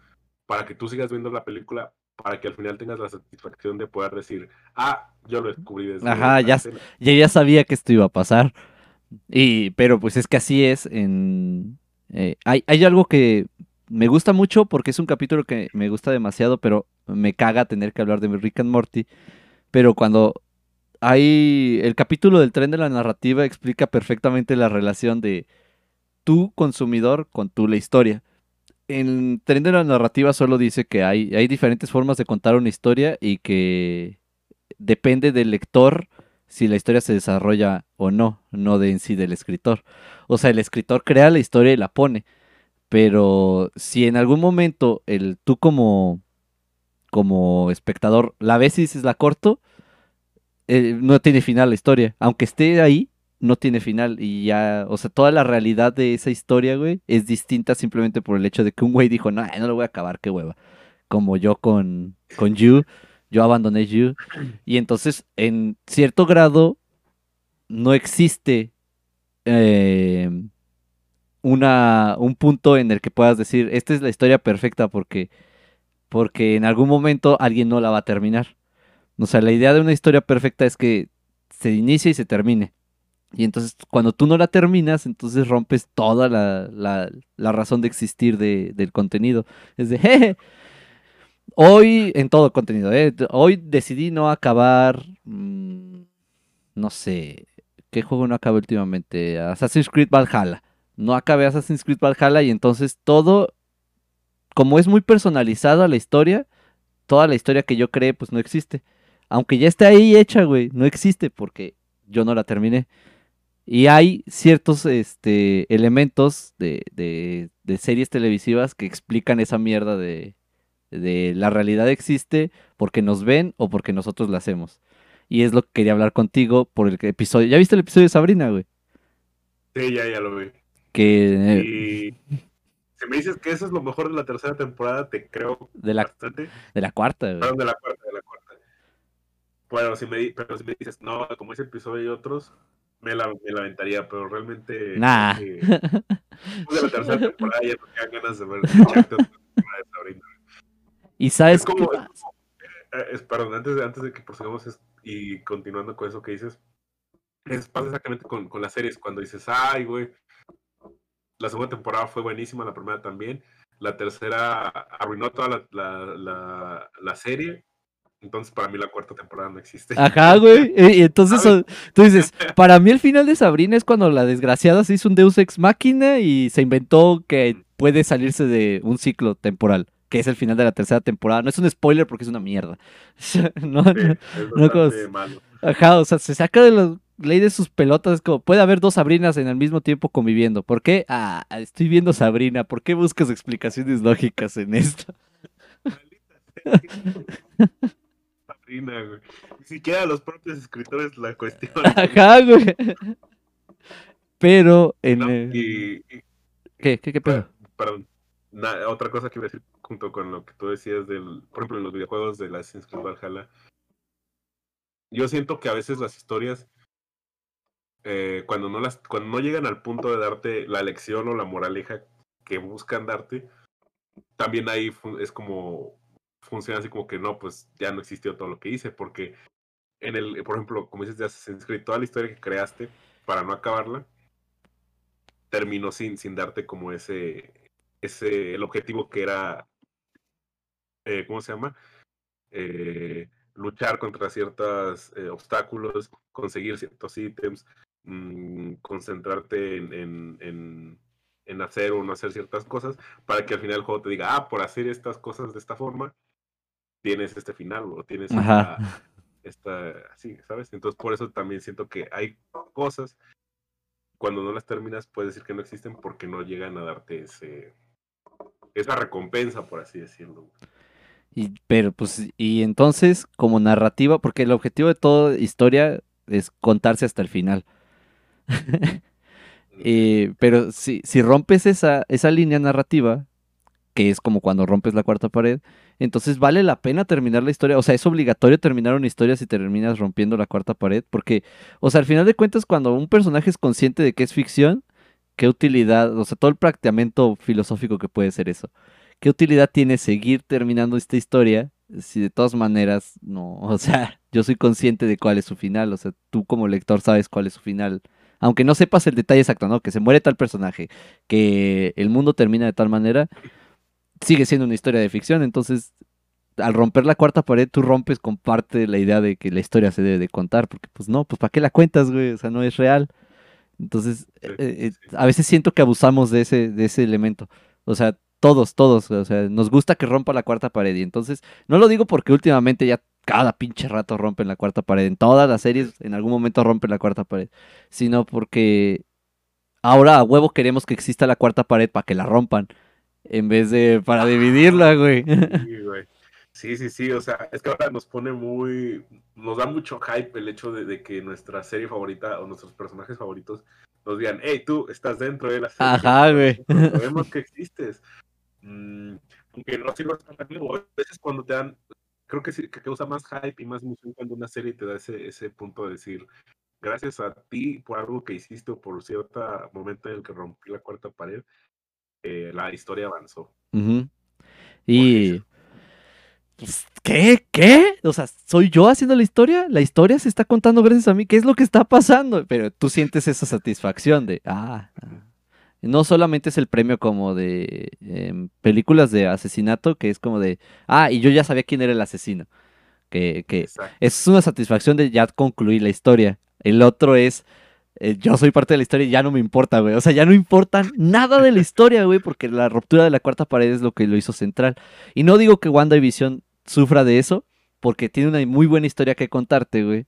para que tú sigas viendo la película, para que al final tengas la satisfacción de poder decir, ah, yo lo descubrí desde Ajá, ya, ya, sabía que esto iba a pasar. Y, pero pues es que así es en... Eh, hay, hay algo que me gusta mucho porque es un capítulo que me gusta demasiado, pero me caga tener que hablar de Rick and Morty. Pero cuando hay el capítulo del tren de la narrativa explica perfectamente la relación de tu consumidor con tu la historia. En tren de la narrativa solo dice que hay, hay diferentes formas de contar una historia y que depende del lector si la historia se desarrolla o no, no de en sí del escritor. O sea, el escritor crea la historia y la pone, pero si en algún momento el tú como como espectador la ves y dices la corto, eh, no tiene final la historia. Aunque esté ahí, no tiene final. Y ya, o sea, toda la realidad de esa historia, güey, es distinta simplemente por el hecho de que un güey dijo, no, no lo voy a acabar, qué hueva. Como yo con, con You, yo abandoné You. Y entonces, en cierto grado, no existe eh, una, un punto en el que puedas decir, esta es la historia perfecta porque, porque en algún momento alguien no la va a terminar. O sea, la idea de una historia perfecta es que se inicie y se termine. Y entonces cuando tú no la terminas, entonces rompes toda la, razón de existir del contenido. Es de, jeje, hoy en todo contenido, ¿eh? hoy decidí no acabar, mm, no sé, ¿qué juego no acabé últimamente? Assassin's Creed Valhalla. No acabé Assassin's Creed Valhalla y entonces todo, como es muy personalizada la historia, toda la historia que yo creé pues no existe aunque ya esté ahí hecha, güey, no existe porque yo no la terminé. Y hay ciertos este, elementos de, de, series televisivas que explican esa mierda de, de la realidad existe porque nos ven o porque nosotros la hacemos. Y es lo que quería hablar contigo por el episodio. ¿Ya viste el episodio de Sabrina, güey? Sí, ya, ya lo vi. Que... Y si me dices que eso es lo mejor de la tercera temporada, te creo de la, bastante. De la cuarta, güey. Perdón, de la cuarta, de la cuarta. Bueno, si me, pero si me dices, no, como ese episodio y otros, me la, me aventaría, pero realmente. Nah. de la tercera temporada ya no quedan ganas de ver de Y sabes es como, eh, perdón, antes de, antes de que prosigamos y continuando con eso que dices, es, pasa exactamente con, con las series, cuando dices, ay, güey, la segunda temporada fue buenísima, la primera también, la tercera arruinó toda la, la, la, la serie entonces, para mí la cuarta temporada no existe. Ajá, güey. Y entonces, tú dices, para mí el final de Sabrina es cuando la desgraciada se hizo un Deus Ex Máquina y se inventó que puede salirse de un ciclo temporal, que es el final de la tercera temporada. No es un spoiler porque es una mierda. no, es malo. Ajá, o sea, se saca de la ley de sus pelotas. Es como, puede haber dos Sabrinas en el mismo tiempo conviviendo. ¿Por qué? Ah, estoy viendo Sabrina. ¿Por qué buscas explicaciones lógicas en esto? Ni siquiera los propios escritores la cuestionan. Ajá, güey. Pero en. ¿Qué? ¿Qué, qué pedo? Perdón. otra cosa que iba a decir junto con lo que tú decías del, por ejemplo, en los videojuegos de la Assassin's Creed Valhalla. Yo siento que a veces las historias, eh, cuando no las, cuando no llegan al punto de darte la lección o la moraleja que buscan darte, también ahí es como funciona así como que no, pues ya no existió todo lo que hice, porque en el, por ejemplo, como dices de Assassin's Creed, toda la historia que creaste para no acabarla, terminó sin, sin darte como ese, ese, el objetivo que era, eh, ¿cómo se llama? Eh, luchar contra ciertos eh, obstáculos, conseguir ciertos ítems, mm, concentrarte en, en, en hacer o no hacer ciertas cosas para que al final el juego te diga, ah, por hacer estas cosas de esta forma, tienes este final o tienes esta, esta, así, ¿sabes? Entonces por eso también siento que hay cosas, cuando no las terminas puedes decir que no existen porque no llegan a darte ese, esa recompensa, por así decirlo. Y, pero pues, y entonces, como narrativa, porque el objetivo de toda historia es contarse hasta el final. Eh, pero si, si rompes esa, esa línea narrativa, que es como cuando rompes la cuarta pared, entonces vale la pena terminar la historia. O sea, es obligatorio terminar una historia si terminas rompiendo la cuarta pared, porque, o sea, al final de cuentas, cuando un personaje es consciente de que es ficción, ¿qué utilidad, o sea, todo el planteamiento filosófico que puede ser eso? ¿Qué utilidad tiene seguir terminando esta historia si de todas maneras no, o sea, yo soy consciente de cuál es su final, o sea, tú como lector sabes cuál es su final aunque no sepas el detalle exacto, ¿no? Que se muere tal personaje, que el mundo termina de tal manera, sigue siendo una historia de ficción, entonces al romper la cuarta pared tú rompes con parte de la idea de que la historia se debe de contar, porque pues no, pues ¿para qué la cuentas, güey? O sea, no es real. Entonces, eh, eh, a veces siento que abusamos de ese, de ese elemento. O sea, todos, todos, o sea, nos gusta que rompa la cuarta pared. Y entonces, no lo digo porque últimamente ya cada pinche rato rompen la cuarta pared. En todas las series, en algún momento rompen la cuarta pared. Sino porque ahora a huevo queremos que exista la cuarta pared para que la rompan. En vez de para dividirla, güey. Sí, güey. Sí, sí, sí. O sea, es que ahora nos pone muy. Nos da mucho hype el hecho de, que nuestra serie favorita o nuestros personajes favoritos nos digan, hey, tú estás dentro de la serie. Ajá, güey. Sabemos que existes. Mm, aunque no sirva para A veces cuando te dan creo que sí, que causa más hype y más emoción cuando una serie te da ese, ese punto de decir, gracias a ti por algo que hiciste o por cierto momento en el que rompí la cuarta pared, eh, la historia avanzó. Y... Pues, ¿Qué? ¿Qué? O sea, ¿soy yo haciendo la historia? La historia se está contando gracias a mí. ¿Qué es lo que está pasando? Pero tú sientes esa satisfacción de, ah, ah no solamente es el premio como de em, películas de asesinato, que es como de, ah, y yo ya sabía quién era el asesino. Que, que es una satisfacción de ya concluir la historia. El otro es, eh, yo soy parte de la historia y ya no me importa, güey. O sea, ya no importa nada de la historia, güey, porque la ruptura de la cuarta pared es lo que lo hizo central. Y no digo que WandaVision sufra de eso, porque tiene una muy buena historia que contarte, güey.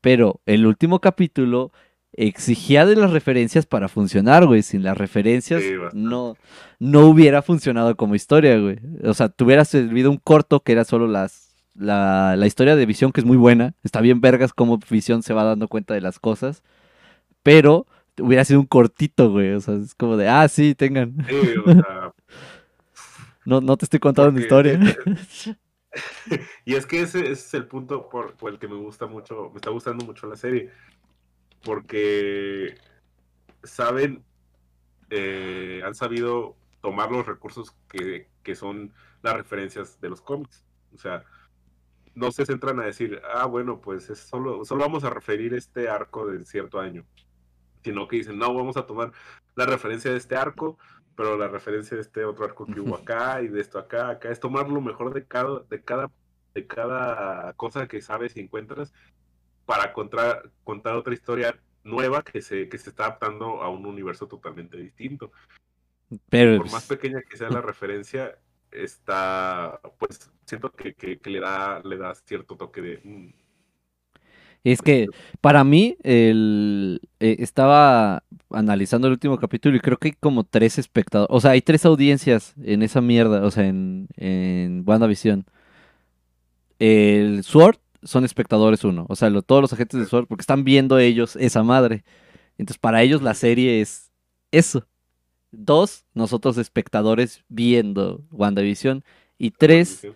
Pero el último capítulo exigía de las referencias para funcionar, güey. Sin las referencias no, no hubiera funcionado como historia, güey. O sea, te hubiera servido un corto que era solo las, la, la, historia de Visión, que es muy buena. Está bien vergas cómo Visión se va dando cuenta de las cosas. Pero hubiera sido un cortito, güey. O sea, es como de, ah, sí, tengan. no, no te estoy contando una historia. y es que ese, es el punto por, por el que me gusta mucho, me está gustando mucho la serie porque saben, eh, han sabido tomar los recursos que, son las referencias de los cómics. O sea, no se centran a decir, ah, bueno, pues es solo, solo vamos a referir este arco de cierto año. Sino que dicen, no, vamos a tomar la referencia de este arco, pero la referencia de este otro arco que hubo acá y de esto acá, acá. Es tomar lo mejor de cada, de cada, de cada cosa que sabes y encuentras para contar, contar otra historia nueva que se, que se está adaptando a un universo totalmente distinto. Pero, Por más pequeña que sea la referencia, está, pues, siento que, le, da, le da cierto toque de... Es que para mí el, eh, estaba analizando el último capítulo y creo que hay como tres espectadores, o sea, hay tres audiencias en esa mierda, o sea, en, en WandaVision. El Sword, son espectadores uno. O sea, todos los agentes de SWORD, porque están viendo ellos esa madre. Entonces, para ellos la serie es eso. Dos, nosotros espectadores viendo WandaVision. Y tres,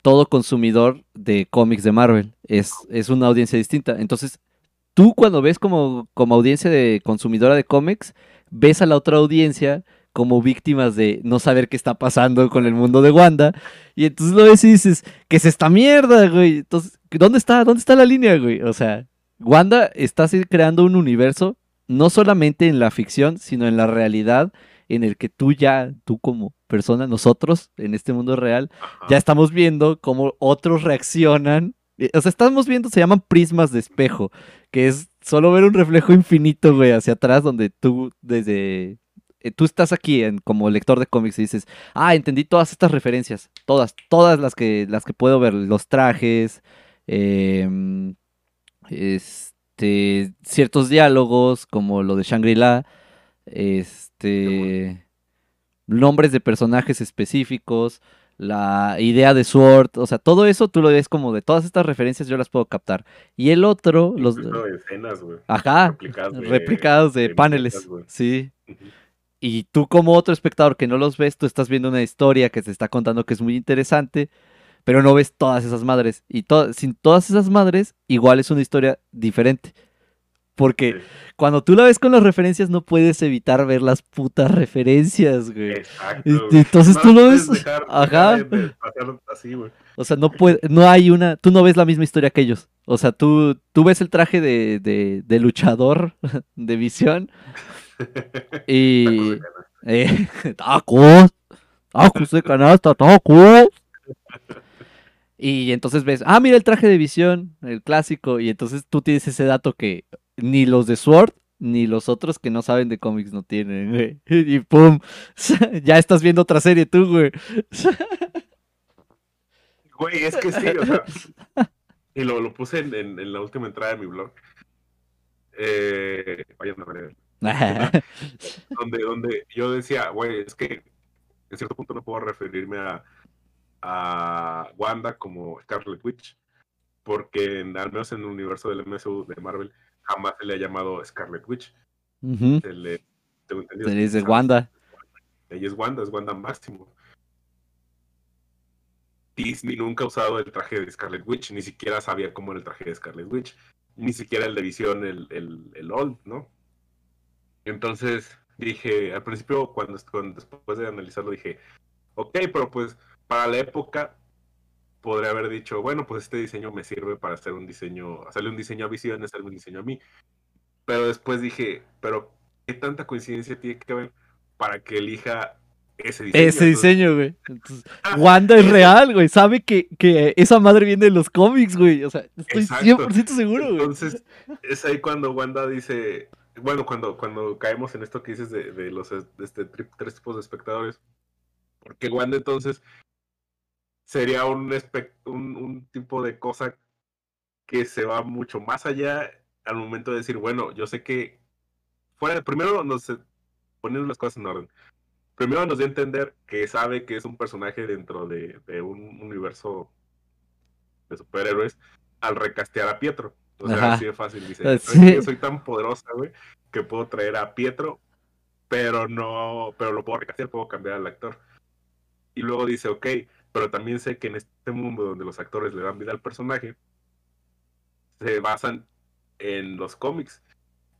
todo consumidor de cómics de Marvel. Es, es una audiencia distinta. Entonces, tú cuando ves como, como audiencia de consumidora de cómics, ves a la otra audiencia como víctimas de no saber qué está pasando con el mundo de Wanda. Y entonces lo ves y dices, ¿qué es esta mierda, güey? Entonces, ¿dónde está? ¿Dónde está la línea, güey? O sea, Wanda está creando un universo, no solamente en la ficción, sino en la realidad, en el que tú ya, tú como persona, nosotros, en este mundo real, ya estamos viendo cómo otros reaccionan. Eh, o sea, estamos viendo, se llaman prismas de espejo, que es solo ver un reflejo infinito, güey, hacia atrás, donde tú desde eh, tú estás aquí en, como lector de cómics y dices, ah, entendí todas estas referencias, todas, todas las que, las que puedo ver, los trajes, em, este, ciertos diálogos, como lo de Shangri-La, este, nombres de personajes específicos, la idea de Sword, o sea, todo eso tú lo ves como de todas estas referencias yo las puedo captar. Y el otro, los... escenas. Ajá, replicados de, paneles, sí. Y tú como otro espectador que no los ves, tú estás viendo una historia que se está contando que es muy interesante, pero no ves todas esas madres. Y sin todas esas madres, igual es una historia diferente. Porque cuando tú la ves con las referencias, no puedes evitar ver las putas referencias, güey. Exacto. Entonces tú lo ves. Ajá. así, güey. O sea, no puede, no hay una. Tú no ves la misma historia que ellos. O sea, tú, tú ves el traje de, de, de luchador de visión. y. Eh, tacos. Tacos de canasta, tacos. Y entonces ves, ah, mira el traje de visión, el clásico, y entonces tú tienes ese dato que ni los de Sword ni los otros que no saben de cómics no tienen, güey. Y pum, ya estás viendo otra serie tú, güey. Güey, es que sí, o sea, y lo, lo puse en, en, la última entrada de mi blog. Eh, vayan a ver. donde, donde yo decía, güey, es que en cierto punto no puedo referirme a a Wanda como Scarlet Witch, porque al menos en el universo del MSU de Marvel jamás se le ha llamado Scarlet Witch. Se le, dice Wanda. Ella es Wanda, es Wanda Máximo. Disney nunca ha usado el traje de Scarlet Witch, ni siquiera sabía cómo era el traje de Scarlet Witch, ni siquiera el de Visión, el, el, Old, ¿no? Entonces dije, al principio, cuando, cuando, después de analizarlo, dije, ok, pero pues para la época podría haber dicho, bueno, pues este diseño me sirve para hacer un diseño, hacerle un diseño a Visión, hacerle un diseño a mí. Pero después dije, pero ¿qué tanta coincidencia tiene que haber para que elija ese diseño? Ese diseño, güey. Ah, Wanda es real, güey. Sabe que, que, esa madre viene de los cómics, güey. O sea, estoy 100% seguro, güey. Entonces, es ahí cuando Wanda dice, bueno, cuando, cuando caemos en esto que dices de, de los este, tres tipos de espectadores. Porque Wanda entonces sería un, un, tipo de cosa que se va mucho más allá al momento de decir, bueno, yo sé que fuera, primero nos poniendo las cosas en orden. Primero nos dio a entender que sabe que es un personaje dentro de, un universo de superhéroes al recastear a Pietro. O sea, así de fácil. Dice, soy tan poderosa, güey, que puedo traer a Pietro, pero no, pero lo puedo recastear, puedo cambiar al actor. Y luego dice, ok, pero también sé que en este mundo donde los actores le dan vida al personaje, se basan en los cómics.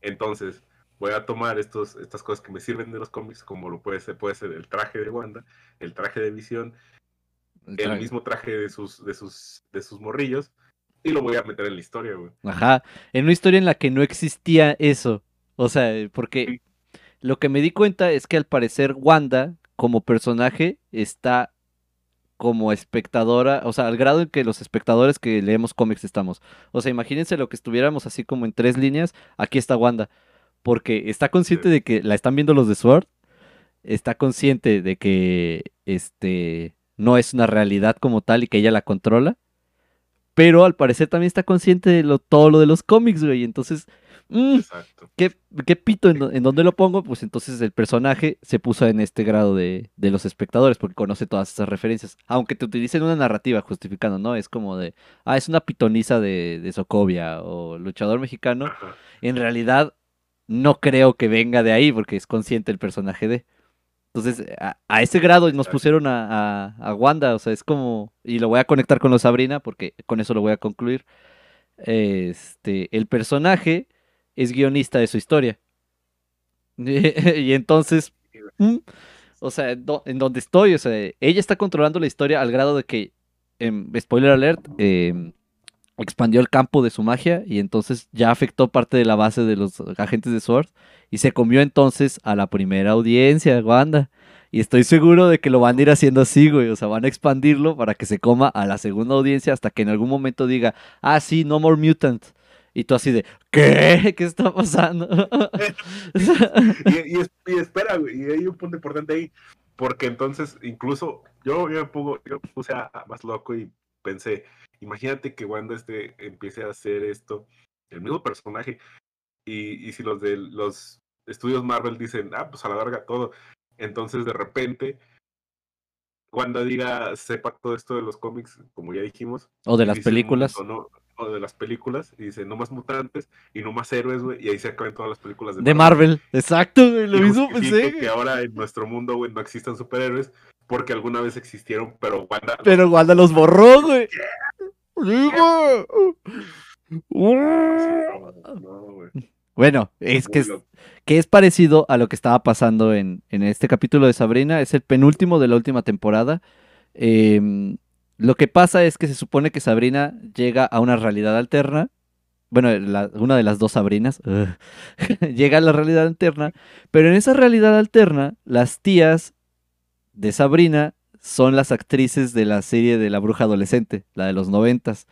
Entonces, voy a tomar estos, estas cosas que me sirven de los cómics, como lo puede ser, puede ser el traje de Wanda, el traje de Visión, el, mismo traje de sus, de sus, de sus morrillos, y lo voy a meter en la historia, güey. Ajá, en una historia en la que no existía eso. O sea, porque lo que me di cuenta es que al parecer Wanda, como personaje, está como espectadora, o sea, al grado en que los espectadores que leemos cómics estamos. O sea, imagínense lo que estuviéramos así como en tres líneas, aquí está Wanda, porque está consciente de que la están viendo los de Sword, está consciente de que este no es una realidad como tal y que ella la controla, pero al parecer también está consciente de lo, todo lo de los cómics, güey, entonces Mm, Exacto. ¿qué, pito en, dónde lo pongo? Pues entonces el personaje se puso en este grado de, los espectadores porque conoce todas esas referencias. Aunque te utilicen una narrativa justificando, ¿no? Es como de, ah, es una pitoniza de, de Sokovia o luchador mexicano. En realidad no creo que venga de ahí porque es consciente el personaje de. Entonces, a, ese grado nos pusieron a, a, Wanda, o sea, es como, y lo voy a conectar con lo Sabrina porque con eso lo voy a concluir. Este, el personaje es guionista de su historia. y entonces, mm, o sea, en donde estoy, o sea, ella está controlando la historia al grado de que, em, spoiler alert, em, expandió el campo de su magia y entonces ya afectó parte de la base de los agentes de Sword y se comió entonces a la primera audiencia, Wanda. Y estoy seguro de que lo van a ir haciendo así, güey. O sea, van a expandirlo para que se coma a la segunda audiencia hasta que en algún momento diga, ah, sí, no more mutant Y tú así de, ¿qué? ¿Qué está pasando? y, espera, güey, y hay un punto importante ahí, porque entonces incluso yo, yo yo puse a, más loco y pensé, imagínate que Wanda este empiece a hacer esto, el mismo personaje, y, y si los de los estudios Marvel dicen, ah, pues a la larga todo, entonces de repente cuando diga sepa todo esto de los cómics, como ya dijimos. O de las películas. O, de las películas, y dice no más mutantes y no más héroes, güey, y ahí se acaban todas las películas de, de Marvel. Exacto, güey, lo mismo pensé. Que ahora en nuestro mundo, güey, no existan superhéroes, porque alguna vez existieron, pero Wanda. Pero Wanda los borró, güey. Bueno, es que que es parecido a lo que estaba pasando en, este capítulo de Sabrina. Es el penúltimo de la última temporada. Em, lo que pasa es que se supone que Sabrina llega a una realidad alterna. Bueno, una de las dos Sabrinas llega a la realidad alterna. Pero en esa realidad alterna, las tías de Sabrina son las actrices de la serie de la bruja adolescente, la de los noventas.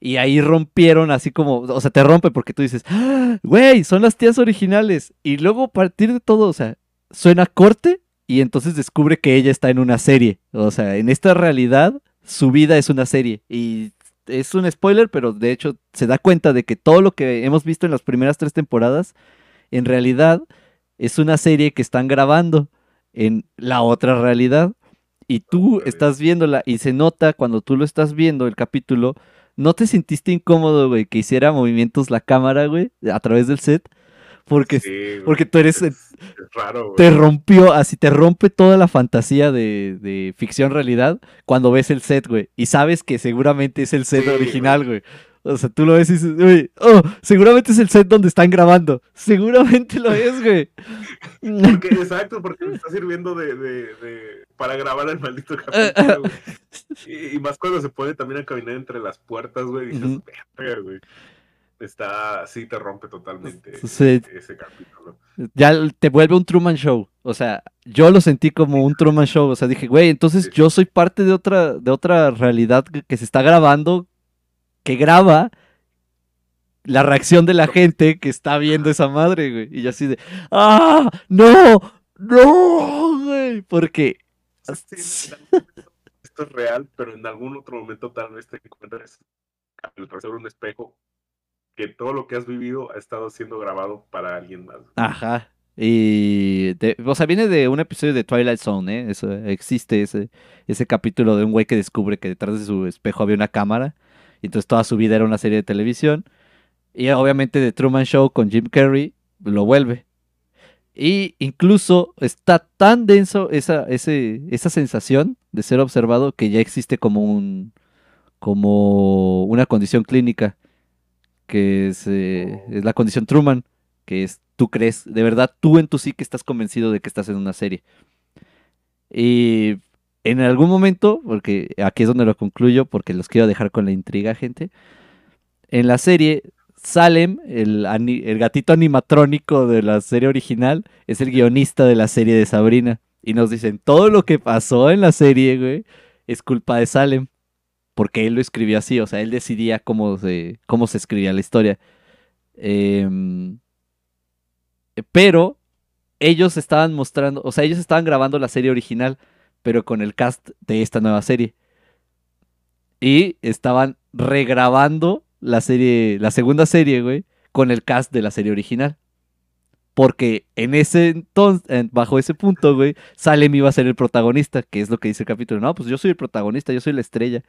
Y ahí rompieron así como, o sea, te rompe porque tú dices, ¡Ah, güey, son las tías originales. Y luego a partir de todo, o sea, suena corte y entonces descubre que ella está en una serie. O sea, en esta realidad, su vida es una serie. Y es un spoiler, pero de hecho se da cuenta de que todo lo que hemos visto en las primeras tres temporadas, en realidad es una serie que están grabando en la otra realidad. Y tú estás viéndola y se nota cuando tú lo estás viendo el capítulo ¿No te sentiste incómodo, güey, que hiciera movimientos la cámara, güey, a través del set? Porque, porque tú eres... raro, güey. Te rompió, así te rompe toda la fantasía de, de ficción realidad cuando ves el set, güey. Y sabes que seguramente es el set original, güey. O sea, tú lo ves y dices, güey, oh, seguramente es el set donde están grabando. Seguramente lo es, güey. Porque, exacto, porque me está sirviendo de, de, para grabar el maldito capítulo, güey. Y, más cuando se pone también a caminar entre las puertas, güey. Dices, güey. Está, sí, te rompe totalmente ese capítulo. Ya te vuelve un Truman Show. O sea, yo lo sentí como un Truman Show. O sea, dije, güey, entonces yo soy parte de otra, de otra realidad que se está grabando que graba la reacción de la gente que está viendo esa madre, güey. Y yo así de, ¡ah! ¡No! ¡No! Güey. Porque... esto es real, pero en algún otro momento tal vez te encuentres al de un espejo que todo lo que has vivido ha estado siendo grabado para alguien más. Ajá. Y, o sea, viene de un episodio de Twilight Zone, ¿eh? Eso, existe ese, ese capítulo de un güey que descubre que detrás de su espejo había una cámara y entonces toda su vida era una serie de televisión. Y obviamente The Truman Show con Jim Carrey lo vuelve. Y incluso está tan denso esa, ese, esa sensación de ser observado que ya existe como un como una condición clínica que es, eh, es la condición Truman, que es tú crees, de verdad tú en tu sí que estás convencido de que estás en una serie. Y en algún momento, porque aquí es donde lo concluyo, porque los quiero dejar con la intriga, gente. En la serie, Salem, el, gatito animatrónico de la serie original, es el guionista de la serie de Sabrina. Y nos dicen, todo lo que pasó en la serie, güey, es culpa de Salem. Porque él lo escribió así, o sea, él decidía cómo se, cómo se escribía la historia. Em, pero ellos estaban mostrando, o sea, ellos estaban grabando la serie original pero con el cast de esta nueva serie. Y estaban regrabando la serie, la segunda serie, güey, con el cast de la serie original. Porque en ese entonces, bajo ese punto, güey, Salem iba a ser el protagonista, que es lo que dice el capítulo. No, pues yo soy el protagonista, yo soy la estrella.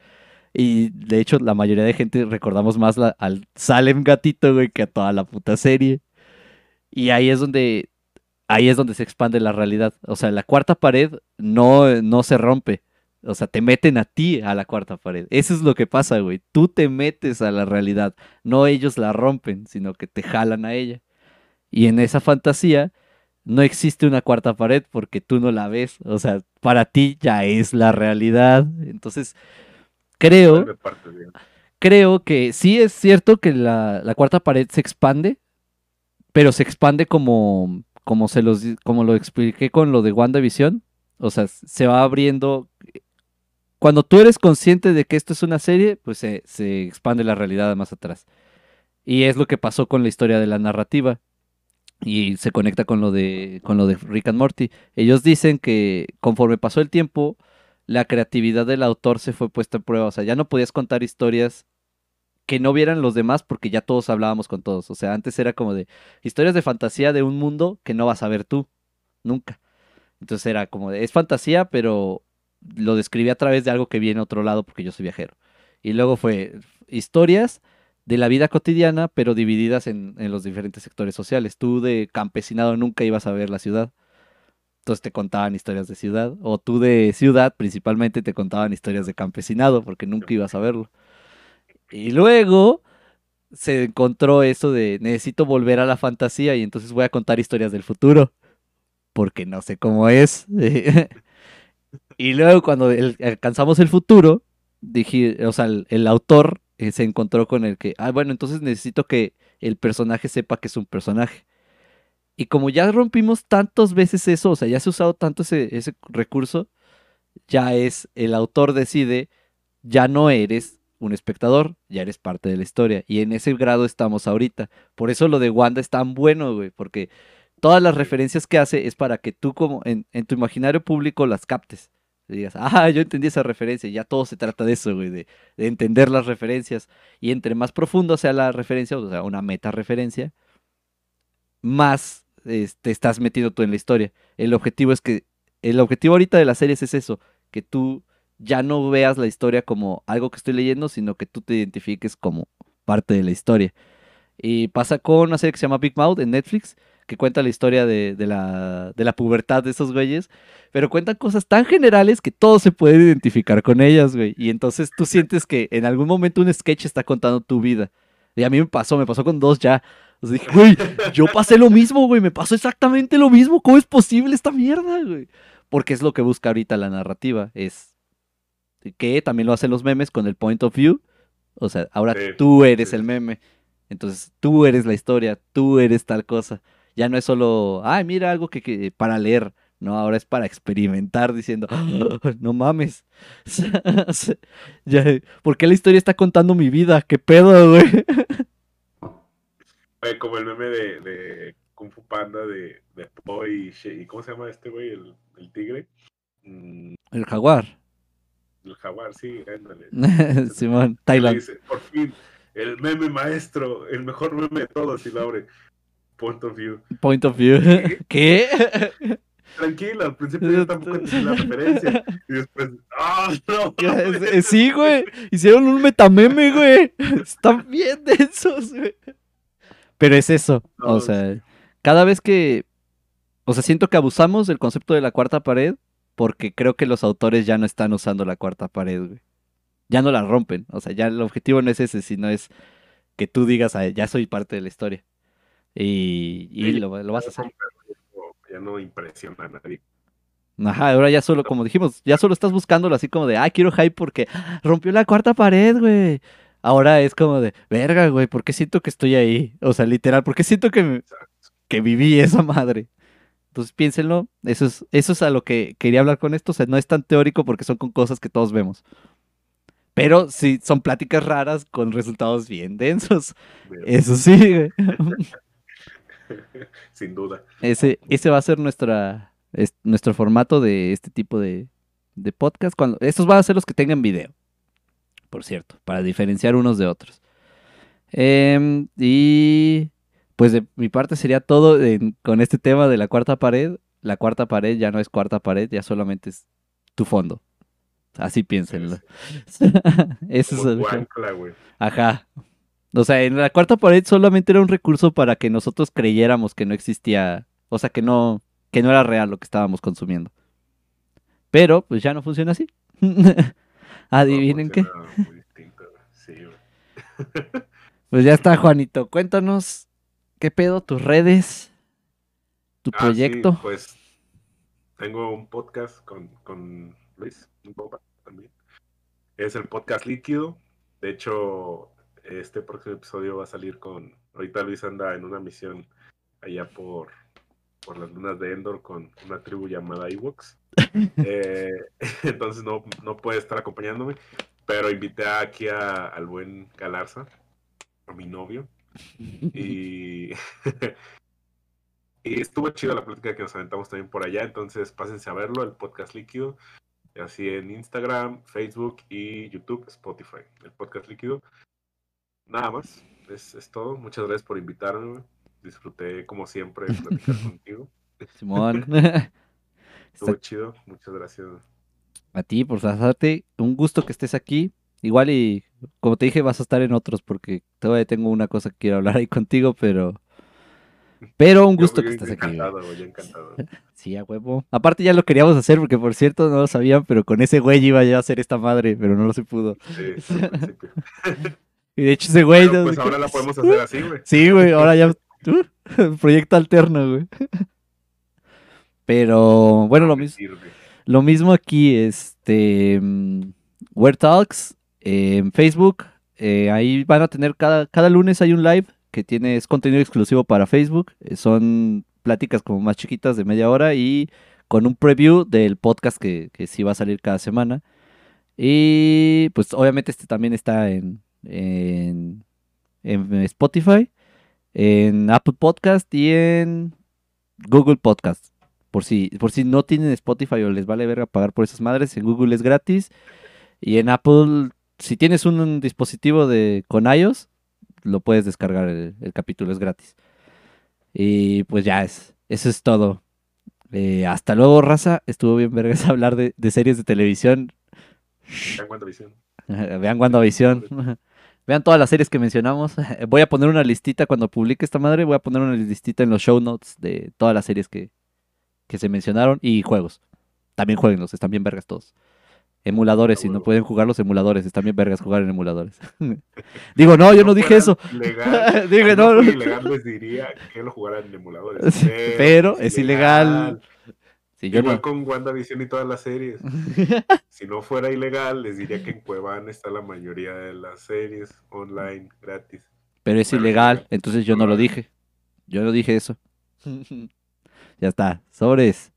Y de hecho, la mayoría de gente recordamos más al Salem gatito, güey, que a toda la puta serie. Y ahí es donde ahí es donde se expande la realidad. O sea, la cuarta pared no, no se rompe. O sea, te meten a ti a la cuarta pared. Eso es lo que pasa, güey. Tú te metes a la realidad. No ellos la rompen, sino que te jalan a ella. Y en esa fantasía no existe una cuarta pared porque tú no la ves. O sea, para ti ya es la realidad. Entonces, creo... Creo que sí es cierto que la, la cuarta pared se expande, pero se expande como como se los como lo expliqué con lo de WandaVision, o sea, se va abriendo cuando tú eres consciente de que esto es una serie, pues se, expande la realidad más atrás. Y es lo que pasó con la historia de la narrativa. Y se conecta con lo de, con lo de Rick and Morty. Ellos dicen que conforme pasó el tiempo, la creatividad del autor se fue puesta en prueba. O sea, ya no podías contar historias que no vieran los demás porque ya todos hablábamos con todos. O sea, antes era como de historias de fantasía de un mundo que no vas a ver tú, nunca. Entonces era como de, es fantasía, pero lo describí a través de algo que viene a otro lado porque yo soy viajero. Y luego fue historias de la vida cotidiana, pero divididas en, en los diferentes sectores sociales. Tú de campesinado nunca ibas a ver la ciudad. Entonces te contaban historias de ciudad. O tú de ciudad principalmente te contaban historias de campesinado porque nunca ibas a verlo. Y luego se encontró eso de necesito volver a la fantasía y entonces voy a contar historias del futuro. Porque no sé cómo es. y luego cuando alcanzamos el futuro, dije, o sea, el, autor eh, se encontró con el que, ah, bueno, entonces necesito que el personaje sepa que es un personaje. Y como ya rompimos tantas veces eso, o sea, ya se ha usado tanto ese, ese recurso, ya es, el autor decide, ya no eres un espectador, ya eres parte de la historia. Y en ese grado estamos ahorita. Por eso lo de Wanda es tan bueno, güey, porque todas las referencias que hace es para que tú como en, tu imaginario público las captes. Y digas, ah, yo entendí esa referencia. Ya todo se trata de eso, güey, de, entender las referencias. Y entre más profundo sea la referencia, o sea, una meta referencia, más te este, estás metido tú en la historia. El objetivo es que, el objetivo ahorita de las series es eso, que tú ya no veas la historia como algo que estoy leyendo, sino que tú te identifiques como parte de la historia. Y pasa con una serie que se llama Big Mouth en Netflix, que cuenta la historia de, la, de la pubertad de esos güeyes, pero cuentan cosas tan generales que todo se puede identificar con ellas, güey. Y entonces tú sientes que en algún momento un sketch está contando tu vida. Y a mí me pasó, me pasó con dos ya. Dije, güey, yo pasé lo mismo, güey, me pasó exactamente lo mismo. ¿Cómo es posible esta mierda, güey? Porque es lo que busca ahorita la narrativa, es que también lo hacen los memes con el point of view. O sea, ahora tú eres el meme. Entonces, tú eres la historia, tú eres tal cosa. Ya no es solo, ay, mira algo que, para leer. No, ahora es para experimentar diciendo, ah, no mames. ¿Por qué la historia está contando mi vida? ¿Qué pedo, güey? Como el meme de, Kung Fu Panda de, de y, ¿cómo se llama este güey? El, el tigre. Mm. El jaguar. El jaguar, sí, ándale. Simón, Thailand. por fin, el meme maestro, el mejor meme de todos, y lo abre. Point of view. Point of view. ¿Qué? Tranquila, al principio yo tampoco entendí la referencia. Y después, ¡ah, no! Sí, güey. Hicieron un metameme, güey. Están bien densos, güey. Pero es eso. o sea, cada vez que. O sea, siento que abusamos del concepto de la cuarta pared porque creo que los autores ya no están usando la cuarta pared, güey. Ya no la rompen. O sea, ya el objetivo no es ese, sino es que tú digas, ya soy parte de la historia. Y, lo, vas a hacer. Ya no impresiona a nadie. Ajá, ahora ya solo, como dijimos, ya solo estás buscándolo así como de, ah, quiero hype porque rompió la cuarta pared, güey. Ahora es como de, verga, güey, ¿por qué siento que estoy ahí? O sea, literal, ¿por qué siento que, que viví esa madre? Entonces piénsenlo, eso es, eso es a lo que quería hablar con esto, o sea, no es tan teórico porque son con cosas que todos vemos. Pero sí, son pláticas raras con resultados bien densos. Eso sí. Sin duda. Ese, ese va a ser nuestra, nuestro formato de este tipo de, de podcast. Cuando, estos van a ser los que tengan video, por cierto, para diferenciar unos de otros. Em, y pues de mi parte sería todo con este tema de la cuarta pared. La cuarta pared ya no es cuarta pared, ya solamente es tu fondo. Así piénsenlo. Eso es el... Ajá. O sea, en la cuarta pared solamente era un recurso para que nosotros creyéramos que no existía, o sea, que no, que no era real lo que estábamos consumiendo. Pero, pues ya no funciona así. Adivinen qué. pues ya está, Juanito. Cuéntanos ¿Qué pedo? ¿Tus redes? ¿Tu ah, proyecto? pues tengo un podcast con, con Luis, un también. Es el podcast líquido. De hecho, este próximo episodio va a salir con. Ahorita Luis anda en una misión allá por, por las lunas de Endor con una tribu llamada Ewoks. Eh, entonces no, no puede estar acompañándome. Pero invité aquí a, al buen Galarza, a mi novio, Y, y estuvo chido la plática que nos aventamos también por allá, entonces pásense a verlo, el podcast líquido, así en Instagram, Facebook y YouTube, Spotify, el podcast líquido. Nada más, es, es todo. Muchas gracias por invitarme. Disfruté como siempre platicar contigo. Simón. Estuvo Está- chido, muchas gracias. A ti por pasarte. Un gusto que estés aquí. Igual y como te dije, vas a estar en otros porque todavía tengo una cosa que quiero hablar ahí contigo, pero. Pero un gusto Yo- que estés aquí. Encantado, yo encantado. Sí, a huevo. Aparte ya lo queríamos hacer porque por cierto no lo sabían, pero con ese güey iba ya a hacer esta madre, pero no lo se pudo. Sí. Y de hecho ese güey... Pero, no- pues ahora la podemos hacer así, güey. Sí, güey, ahora ya... uh, proyecto alterno, güey. Pero bueno, lo mismo. Lo mismo aquí, este, mm, Where Talks en Facebook. eh, ahí van a tener cada, cada lunes hay un live que tiene, es contenido exclusivo para Facebook. eh, son pláticas como más chiquitas de media hora y con un preview del podcast que, que sí va a salir cada semana. Y pues obviamente este también está en, en, en Spotify, en Apple Podcast y en Google Podcast. Por si, por si no tienen Spotify o les vale verga pagar por esas madres, en Google es gratis. Y en Apple, si tienes un dispositivo de con iOS, lo puedes descargar, el, el capítulo es gratis. Y pues ya es, eso es todo. Eh, hasta luego, raza. Estuvo bien vergas hablar de, de series de televisión. Vean WandaVision. Vean WandaVision. Vean todas las series que mencionamos. Voy a poner una listita cuando publique esta madre. Voy a poner una listita en los show notes de todas las series que, que se mencionaron y juegos. También jueguenlos, están bien vergas todos. Emuladores, si no pueden jugar los emuladores, están bien vergas jugar en emuladores. Digo, no, yo no, dije eso. Ilegal, Dije, si no, no. ilegal les diría que lo jugaran en emuladores. Pero es ilegal. Sí, yo Igual no. con WandaVision y todas las series. Si no fuera ilegal, les diría que en Cuevana está la mayoría de las series online gratis. Pero es Pero ilegal, entonces yo No lo dije. Yo no dije eso. ya está, sobres.